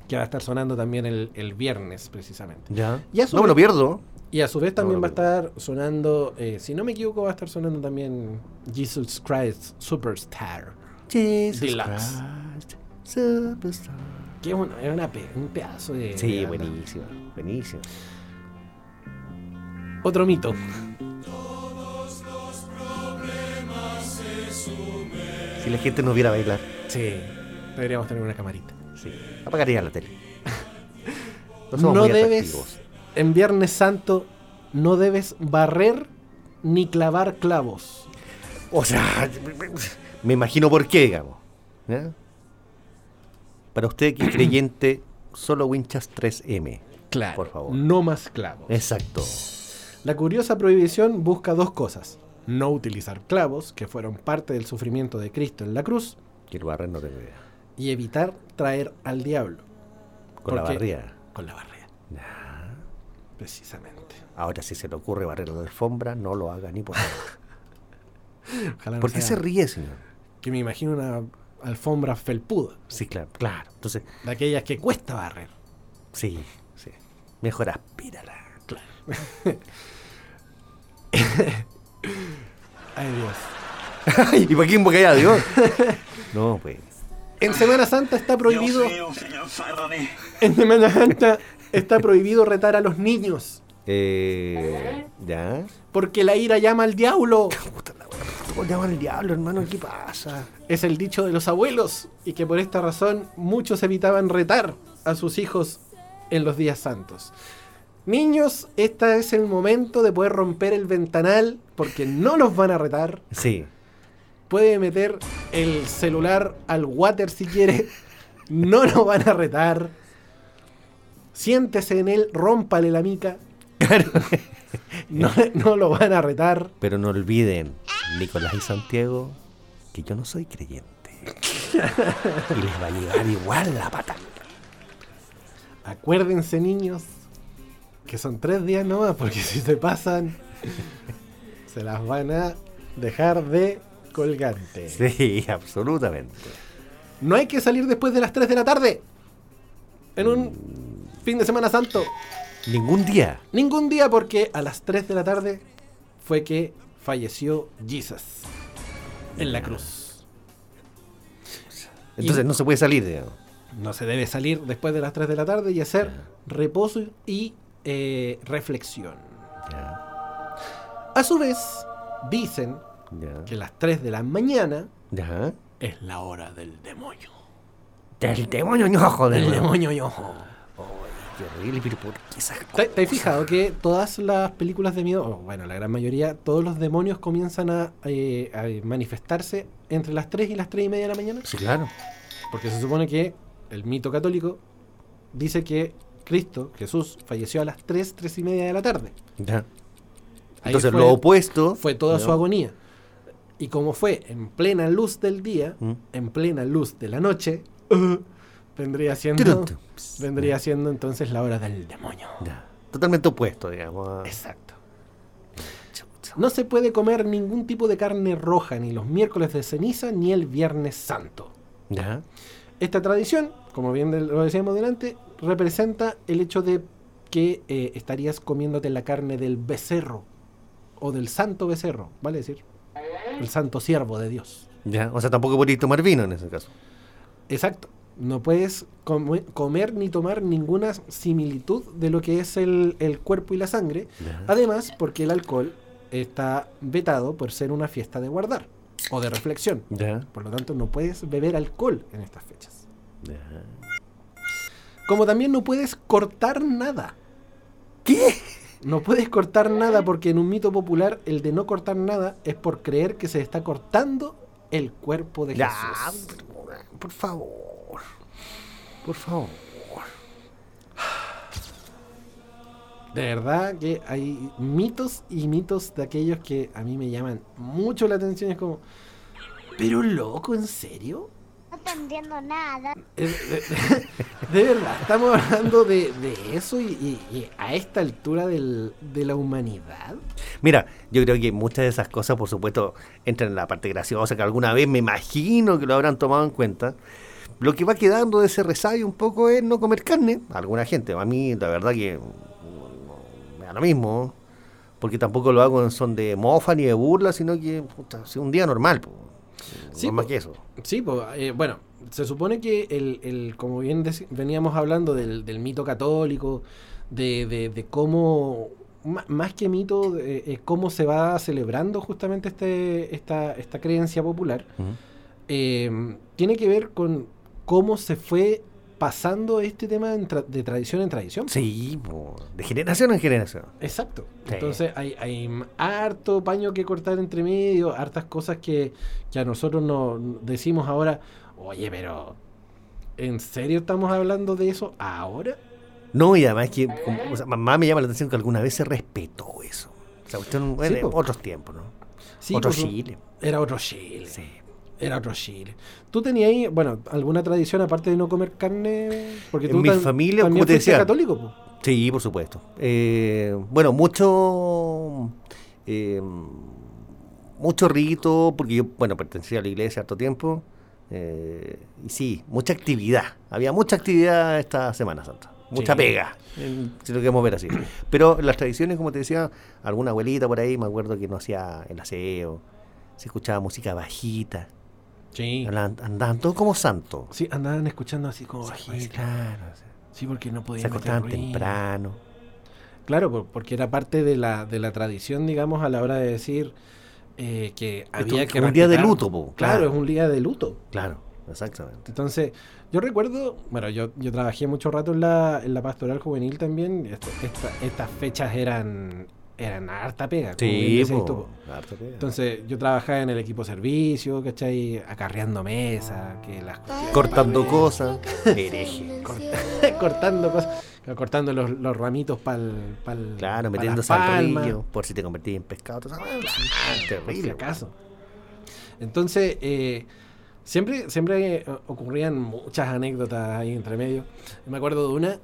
Que va a estar sonando también el, el viernes, precisamente. Ya. Y no me lo pierdo. Y a su vez también No, va a estar sonando, eh, si no me equivoco, va a estar sonando también Jesus Christ Superstar. Jesus Deluxe. Christ, Superstar. Que es, una- es una pe- un pedazo de. Sí, de buenísimo, buenísimo. Otro mito. La gente nos viera bailar, Sí. Deberíamos tener una camarita. sí, apagaría la tele. No, No, muy debes. En Viernes Santo, no debes barrer ni clavar clavos. O sea, me imagino por qué, digamos. Para usted que es creyente, solo Winchas 3M. Claro. Por favor. No más clavos. Exacto. La curiosa prohibición busca dos cosas. No utilizar clavos, que fueron parte del sufrimiento de Cristo en la cruz, Que el barrer no tengo idea. y evitar traer al diablo. Con la barría. Con la barrera. Precisamente. Ahora, si se le ocurre barrer la alfombra, no lo haga ni por Ojalá no ¿Por qué se ríe, señor? Que me imagino una alfombra felpuda. Sí, claro, claro. Entonces, De aquellas que cuesta barrer. sí, sí. Mejor aspírala. Ay Dios. ¿Y para quién boca Dios? No, pues. En Semana Santa está prohibido. Dios mío, señor, sálvame. En Semana Santa está prohibido retar a los niños. Eh, ¿Ya? Porque la ira llama al diablo. Puta la wea, ¿Cómo llama al diablo, hermano? ¿Qué pasa? Es el dicho de los abuelos. Y que por esta razón muchos evitaban retar a sus hijos en los días santos. Niños, este es el momento de poder romper el ventanal. Porque no los van a retar. Sí. Puede meter el celular al water si quiere. No lo van a retar. Siéntese en él, rómpale la mica. No, no lo van a retar. Pero no olviden, Nicolás y Santiago, que yo no soy creyente. y les va a llegar igual la pata. Acuérdense, niños, que son tres días nomás, porque si se pasan, se las van a dejar de colgante. Sí, absolutamente. No hay que salir después de las 3 de la tarde. En un fin de semana santo. Ningún día. Ningún día porque a las 3 de la tarde fue que falleció Jesus en la cruz. Entonces Y- no se puede salir, digamos. No se debe salir después de las 3 de la tarde y hacer reposo y eh, reflexión. A su vez, dicen ya, que las 3 de la mañana es la hora del demonio. Del demonio, ñojo, del Del demonio. demonio, ojo. Qué horrible, pero ¿por qué esas ¿Te, cosas? te has fijado que todas las películas de miedo, bueno, la gran mayoría, todos los demonios comienzan a, eh, a manifestarse entre las 3 y las 3 y media de la mañana? Sí, claro. Porque se supone que el mito católico dice que Cristo, Jesús, falleció a las 3, 3 y media de la tarde. Ya. Entonces fue- lo opuesto. Fue toda ¿no? su agonía. Y como fue en plena luz del día, Mm. en plena luz de la noche, uh, vendría siendo vendría siendo entonces la hora del demonio. Ya. Totalmente opuesto, digamos. Exacto. No se puede comer ningún tipo de carne roja ni los miércoles de ceniza ni el viernes santo. Ya. Esta tradición, como bien lo decíamos delante, representa el hecho de que eh, estarías comiéndote la carne del becerro o del santo becerro, ¿vale decir? El santo siervo de Dios. Ya. O sea, tampoco podéis tomar vino en ese caso. Exacto. No puedes come- comer ni tomar ninguna similitud de lo que es el, el cuerpo y la sangre. Ya. Además, porque el alcohol está vetado por ser una fiesta de guardar o de reflexión. Ya. Por lo tanto, no puedes beber alcohol en estas fechas. Ya. Como también no puedes cortar nada. ¿Qué? No puedes cortar nada porque en un mito popular el de no cortar nada es por creer que se está cortando el cuerpo de Ya. Jesús. por favor. Por favor. De verdad que hay mitos y mitos de aquellos que a mí me llaman mucho la atención. Es como, pero loco, ¿en serio? No te entiendo nada. Eh, De, de verdad, estamos hablando de, de eso y, y- y a esta altura del- de la humanidad. Mira, yo creo que muchas de esas cosas, por supuesto, entran en la parte graciosa, que alguna vez me imagino que lo habrán tomado en cuenta. Lo que va quedando de ese resabio un poco es no comer carne. Alguna gente, a mí la verdad que mm, me da lo mismo, porque tampoco lo hago en son de mofa ni de burla, sino que puta, es un día normal. po. Sí, no más que eso. Sí, pues, eh, bueno, se supone que el, el- como bien veníamos hablando del, del mito católico, de, de- de cómo, más que mito, eh, cómo se va celebrando justamente este, esta, esta creencia popular, eh, tiene que ver con cómo se fue pasando este tema tra- de tradición en tradición. Sí, po, de generación en generación. Exacto. Sí. Entonces hay, harto paño que cortar entre medio, hartas cosas que, que a nosotros nos decimos ahora, oye, pero ¿en serio estamos hablando de eso ahora? No, y además que como- o sea, más me llama la atención que alguna vez se respetó eso. O sea, usted Sí, otros tiempos, ¿no? Sí, Otro Chile. Era otro Chile. Sí. Era otro Chile. ¿Tú tenías ahí, bueno, alguna tradición aparte de no comer carne? Porque En tú mi tam- familia, como te decía, católico, po. Sí, por supuesto. Eh, bueno, mucho. eh, mucho rito, porque yo, bueno, pertenecía a la iglesia harto tiempo. eh, y sí, mucha actividad. Había mucha actividad esta Semana Santa. Mucha Sí. pega, si lo queremos ver así. Pero las tradiciones, como te decía, alguna abuelita por ahí, me acuerdo que no hacía el aseo, se escuchaba música bajita, Sí. andaban todos como santos. Sí, andaban escuchando así como Sí, bajito. claro. Sí, porque no Se podían meter acostaban temprano. Claro, por- porque era parte de la, de la tradición, digamos, a la hora de decir eh, que había Esto que es un día de luto, po, Claro, claro. es un día de luto. Claro, exactamente. Entonces, yo recuerdo, bueno, yo, yo trabajé mucho rato en la, en la pastoral juvenil también. esto- esta- estas fechas eran, eran harta pega. Sí, po, tú, po. harto pega. Entonces, yo trabajaba en el equipo servicio, ¿cachai? Acarreando mesa, que las cortando cosas, hereje. cortando cosas, cortando los, los ramitos para el. Claro, metiendo salrillo, por si te convertís en pescado. si Terrible. acaso. Entonces, eh, siempre, siempre eh, ocurrían muchas anécdotas ahí entre medio. Me acuerdo de una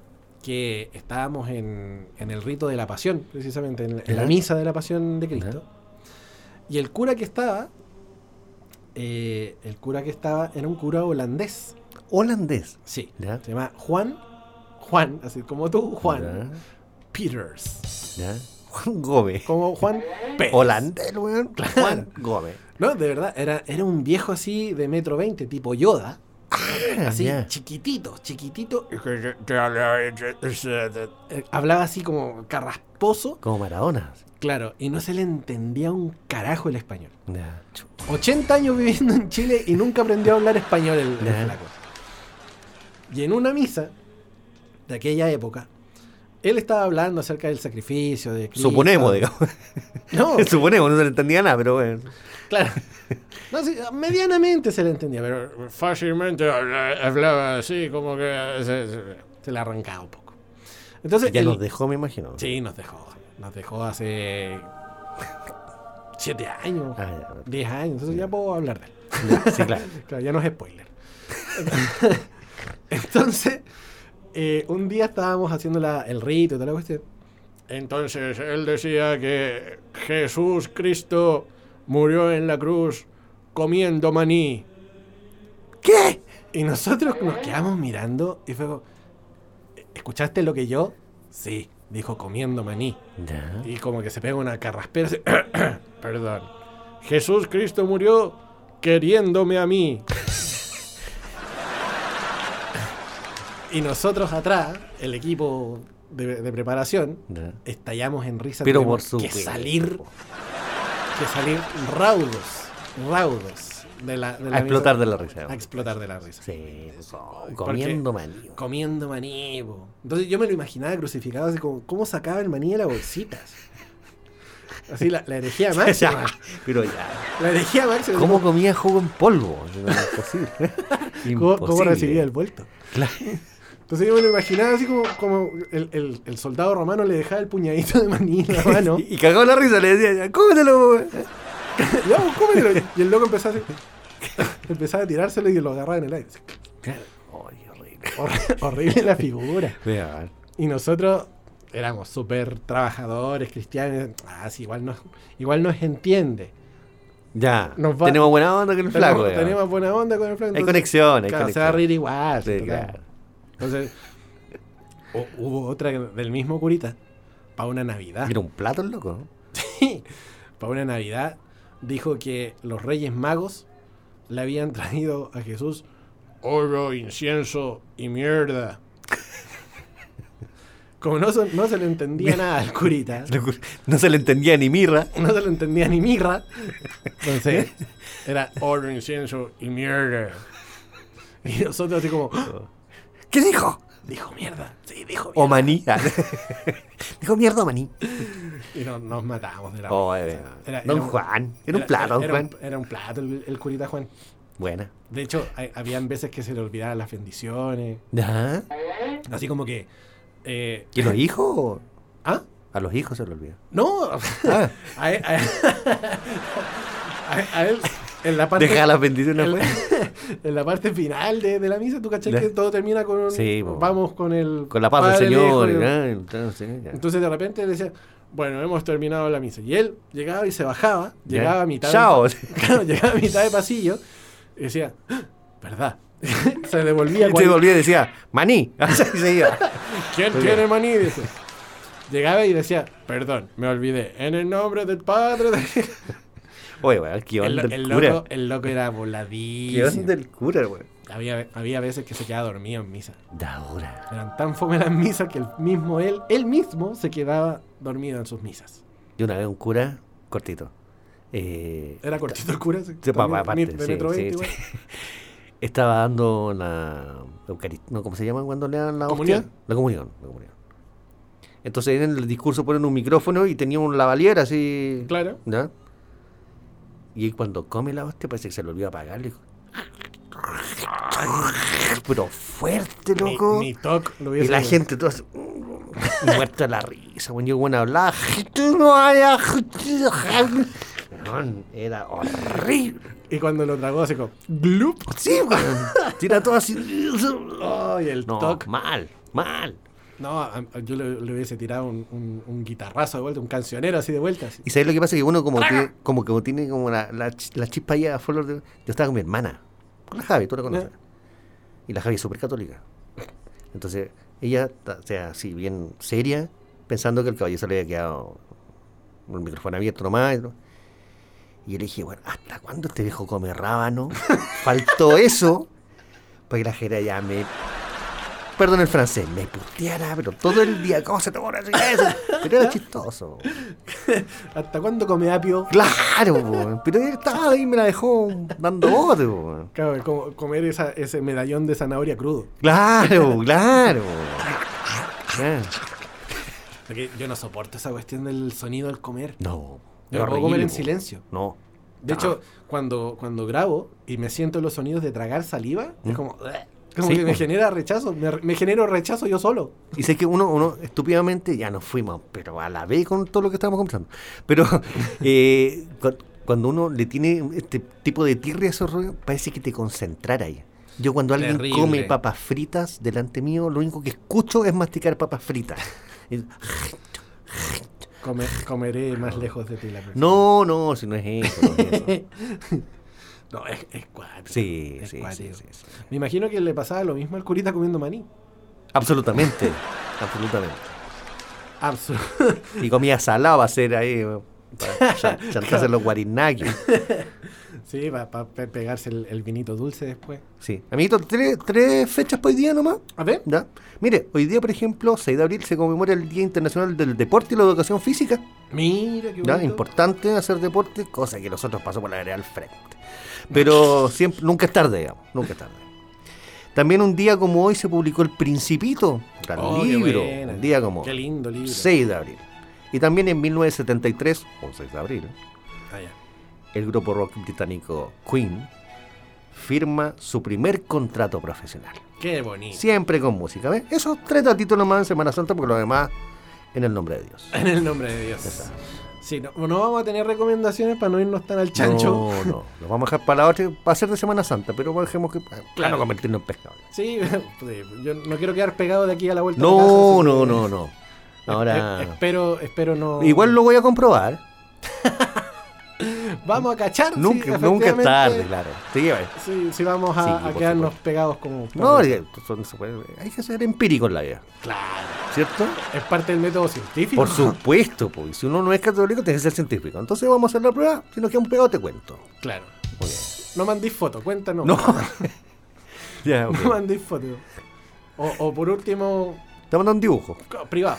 que estábamos en, en el rito de la pasión, precisamente, en, en la misa de la pasión de Cristo. Y el cura que estaba, eh, el cura que estaba era un cura holandés. Holandés. Sí. ¿Ya? Se llama Juan, Juan, así como tú, Juan Ya, Peters. ya. Juan Gómez. Como Juan Pérez. Holandés, weón. Juan Gómez. No, de verdad, era, era un viejo así de metro veinte, tipo Yoda. Así, Ah, ya. chiquitito, chiquitito. Eh, Hablaba así como carrasposo, Como Maradona. claro, y no se le entendía un carajo el español. Chu- 80 años viviendo en Chile y nunca aprendió a hablar español el, el Ya. flaco. Y en una misa de aquella época, él estaba hablando acerca del sacrificio de Cristo. Suponemos, digamos. No, Suponemos, no se le entendía nada, pero bueno. Claro. No, sí, medianamente se le entendía, pero fácilmente habla- hablaba así, como que se, se- se le arrancaba un poco. Entonces, Ya el- nos dejó, me imagino. Sí, nos dejó. Nos dejó hace siete años, Ah, ya. diez años, entonces ya puedo hablar de él. Ya, Sí, claro. Claro, ya no es spoiler. Entonces, eh, un día estábamos haciendo la- el rito y toda la cuestión. Entonces, él decía que Jesús Cristo murió en la cruz comiendo maní. ¿Qué? Y nosotros nos quedamos mirando y fue como, ¿escuchaste lo que yo? Sí, dijo comiendo maní. Ya. Y como que se pega una carraspera. así, Perdón. Jesús Cristo murió queriéndome a mí. y nosotros atrás, el equipo de, de preparación, Ya. estallamos en risa. Pero por que salir, que salir raudos, raudos de la, de la A explotar de la risa. A explotar de la risa. Sí, Porque- comiendo maní. Comiendo maní. po. Entonces yo me lo imaginaba crucificado así como, ¿cómo sacaba el maní de la bolsita? Así la, la herejía máxima. pero ya. La herejía máxima. ¿Cómo comía jugo en polvo? No, es imposible. ¿Cómo, recibía el vuelto? Claro. Entonces yo me lo imaginaba así como, como el, el- el soldado romano le dejaba el puñadito de maní en la mano. Y, y cagó la risa, le decía, cómetelo. güey". ya, pues, cómetelo. Y el loco empezaba así. Empezaba a tirárselo y lo agarraba en el aire. Ay, horrible. Horri- horrible la figura. Y nosotros éramos súper trabajadores, cristianos. Ah, sí, igual nos, igual nos entiende. Ya, Nos va- tenemos buena onda con el flaco. tenemos, tenemos buena onda con el flaco. Hay conexión, hay claro, Se conexión. va a reír igual. Sí, claro. Entonces, hu- hubo otra del mismo curita. Para una Navidad. Era un plato el loco. ¿no? Sí, para una Navidad dijo que los Reyes Magos le habían traído a Jesús oro, incienso y mierda. Como no, se- no se le entendía nada al curita, No se le entendía ni mirra. no se le entendía ni mirra, entonces era oro, incienso y mierda. Y nosotros así como, ¡Ah! ¿Qué dijo? dijo mierda, sí, dijo O maní. dijo mierda o maní. Y no- nos matamos de la Oh, eh, Era- don era un- Juan. Era un plato, don Juan. un- era un plato el, el curita Juan. Buena. De hecho, hay- habían veces que se le olvidaban las bendiciones. ¿Ya? Así como que. eh, ¿Y los hijos? ¿Ah? A los hijos se lo olvida. No. Ah, A él, a él- a- a él, en la parte. deja las bendiciones en, afuera. en la parte final de, de la misa, tú cachai que todo termina con. Sí, vamos con el. Con la paz del Padre, Señor. Entonces. Entonces de repente decía, bueno, hemos terminado la misa. Y él llegaba y se bajaba, llegaba a mitad Chao. de, claro, llegaba a mitad de pasillo y decía, "Ah, ¿verdad? se devolvía se cuando- volvía y decía, maní. Se iba. ¿Quién tiene maní? Dice. Llegaba y decía, perdón, me olvidé. En el nombre del Padre. de-". Oye, weón, qué El, onda el, el cura. loco, el loco era ¿Qué voladísimo. onda el cura, weón? Había, había veces que se quedaba dormido en misa. Da hora. Eran tan fome las misas que el mismo él, él mismo se quedaba dormido en sus misas. Y una vez un cura, cortito. Eh, Era cortito el cura. sí, Sí, pa- también, pa- aparte, de sí, metro sí, 20 sí. igual. Estaba dando la Eucaristía, no, ¿cómo se llama cuando le dan la ¿Comunión? hostia? La comunión, la comunión. Entonces en el discurso ponen un micrófono y tenía un lavalier así. Claro. ¿ya? Y cuando come la hostia parece que se le olvidó apagarle. Pero fuerte, loco. mi toc lo y la gente toda así, muerta la risa. Cuando yo bueno hablaba, era horrible. Y cuando lo tragó así como glup. Sí. Tira todo así. Ay, el No, toc. mal, mal. No, a- a- yo le, le hubiese tirado un, un- un guitarrazo de vuelta, un cancionero así de vuelta. así. Y sabes lo que pasa que uno como que como que tiene como la, la, ch- la chispa ahí a flor de... Yo estaba con mi hermana, con la Javi, tú la conoces. Y la Javi es súper católica. Entonces, ella, o sea, así bien seria, pensando que el caballero se le había quedado el micrófono abierto nomás. Y yo le dije, bueno, ¿hasta cuándo este viejo come rábano? Faltó eso para que la jera ya me... Perdón el francés, me puteara, pero todo el día, ¿cómo se te ocurre hacer eso? Pero era chistoso. ¿Hasta cuándo come apio? Claro, po, pero él estaba ahí y me la dejó dando bote. po. Claro, como comer esa, ese medallón de zanahoria crudo. Claro, claro. Claro. Porque yo no soporto esa cuestión del sonido al comer. No. Yo no puedo comer en silencio. No. De hecho, cuando, cuando grabo y me siento los sonidos de tragar saliva, es como... Como. Sí, que me po. genera rechazo. Me, me genero rechazo yo solo. Y sé que uno, uno estúpidamente ya nos fuimos, pero a la vez con todo lo que estábamos conversando. Pero eh, cu- cuando uno le tiene este tipo de tirria a esos rollos, parece que te concentrara ahí. Yo cuando alguien Terrible. come papas fritas delante mío, lo único que escucho es masticar papas fritas. Comeré más lejos de ti la próxima. No, no, si no es eso. no es eso. No, es, es cuático, Sí, es sí, sí. Me imagino que le pasaba lo mismo al curita comiendo maní. Absolutamente, absolutamente. Absol- Y comía salado va a ser ahí, para chan- chantarse los guarinaquis. sí, para pegarse el, el vinito dulce después. Sí. Amiguito, tres, tres fechas para hoy día nomás. A ver. ¿Ya? Mire, hoy día, por ejemplo, 6 de abril, se conmemora el Día Internacional del Deporte y la Educación Física. Mira, qué ¿ya? bonito. Importante hacer deporte, cosa que nosotros pasó por la vereda al frente. Pero siempre, nunca es tarde, digamos, nunca es tarde. También un día como hoy se publicó El Principito, gran Oh, libro, buena. un día como Qué lindo libro. 6 de abril. Y también en 1973, 11 de abril, Ah, el grupo rock británico Queen firma su primer contrato profesional. Qué bonito. Siempre con música, ¿ves? Esos tres datitos nomás en Semana Santa, porque lo demás en el nombre de Dios. En el nombre de Dios. Exacto. Sí, no, no vamos a tener recomendaciones para no irnos tan al chancho. No, no, lo vamos a dejar para la otra, va a ser de Semana Santa, pero dejemos que. Claro, Claro. convertirnos en pescado. Sí, pues, yo no quiero quedar pegado de aquí a la vuelta. No, casa, no, que- no, no. Ahora. Espero, espero no. Igual lo voy a comprobar. Vamos a cachar. sí, Nunca, es tarde, claro. Sí. Sí, sí, vamos a, Sí, a por quedarnos supuesto. pegados como. No, eh, son- hay que ser empírico en la vida, Claro. ¿cierto? Es parte del método científico. Por supuesto, pues. Si uno no es católico, tiene que ser científico. Entonces vamos a hacer la prueba. Si nos quedamos pegados, te cuento. Claro. Muy bien. No mandéis fotos, cuéntanos. No. ya, ok. No mandéis fotos. O, o por último, Te mando un dibujo. privado.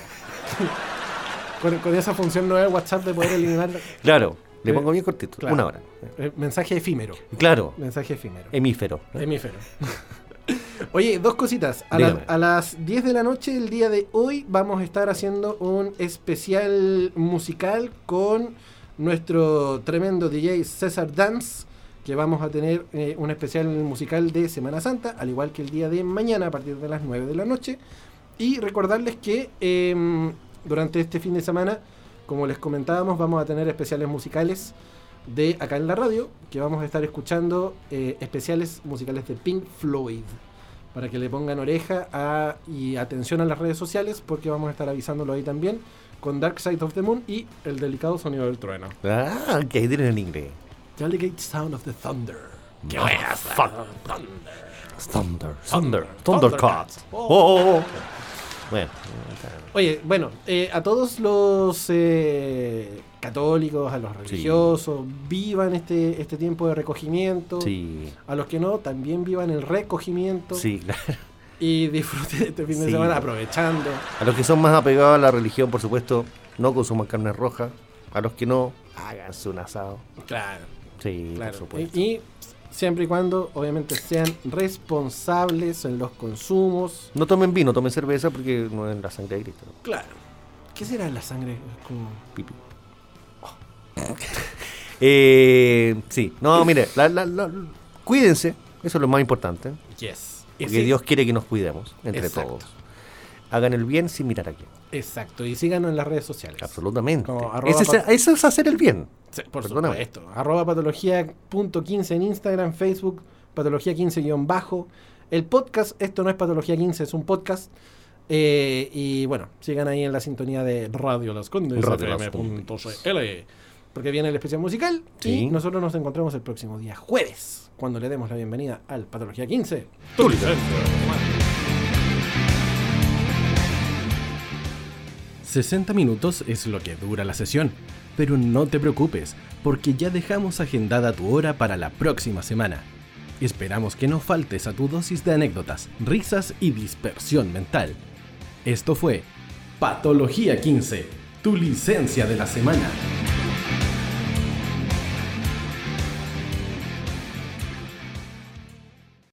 con, con esa función nueva de WhatsApp de poder eliminar Claro. Le Eh, pongo bien cortito. claro. Una hora. eh, mensaje efímero. Claro. Mensaje efímero. Hemífero. Hemífero. Oye, dos cositas. A, la- Dígame. a las 10 de la noche, el día de hoy, vamos a estar haciendo un especial musical con nuestro tremendo DJ César Dance, que vamos a tener eh, un especial musical de Semana Santa, al igual que el día de mañana a partir de las 9 de la noche. Y recordarles que em, durante este fin de semana, como les comentábamos, vamos a tener especiales musicales de acá en la radio, que vamos a estar escuchando eh, especiales musicales de Pink Floyd, para que le pongan oreja a- y atención a las redes sociales, porque vamos a estar avisándolo ahí también, con Dark Side of the Moon y el delicado sonido del trueno. Ah, que ahí tienen en inglés. Delicate Sound of the Thunder. ¡Qué buena! Thunder. Thunder. Thundercats. Thundercats. Oh, oh, oh. Bueno. Oye, bueno, eh, a todos los eh, católicos, a los religiosos, vivan este, este tiempo de recogimiento. Sí. A los que no, también vivan el recogimiento. Sí, claro. Y disfruten este fin de Sí. semana aprovechando. A los que son más apegados a la religión, por supuesto, no consuman carne roja. A los que no, háganse un asado. Claro, Sí, claro. por supuesto. Y, y siempre y cuando, obviamente, sean responsables en los consumos. No tomen vino, tomen cerveza porque no es la sangre de Cristo. Claro. ¿Qué será la sangre? Como... Pipi. Eh, sí, no, mire, la- la- la- cuídense, eso es lo más importante. Yes. Porque Dios quiere que nos cuidemos entre Exacto. todos. Hagan el bien sin mirar a quién. Exacto. Y síganos en las redes sociales. Absolutamente. Ese es- eso es hacer el bien. Sí, por Perdóname. supuesto. Arroba patología.15 en Instagram, Facebook, patología 15 guion bajo. El podcast, esto no es patología 15, es un podcast. Eh, y bueno, sigan ahí en la sintonía de Radio Las Condes, Radio porque viene el especial musical. Sí. Y nosotros nos encontramos el próximo día jueves, cuando le demos la bienvenida al Patología 15. 60 minutos es lo que dura la sesión, pero no te preocupes, porque ya dejamos agendada tu hora para la próxima semana. Esperamos que no faltes a tu dosis de anécdotas, risas y dispersión mental. Esto fue Patología 15, tu licencia de la semana.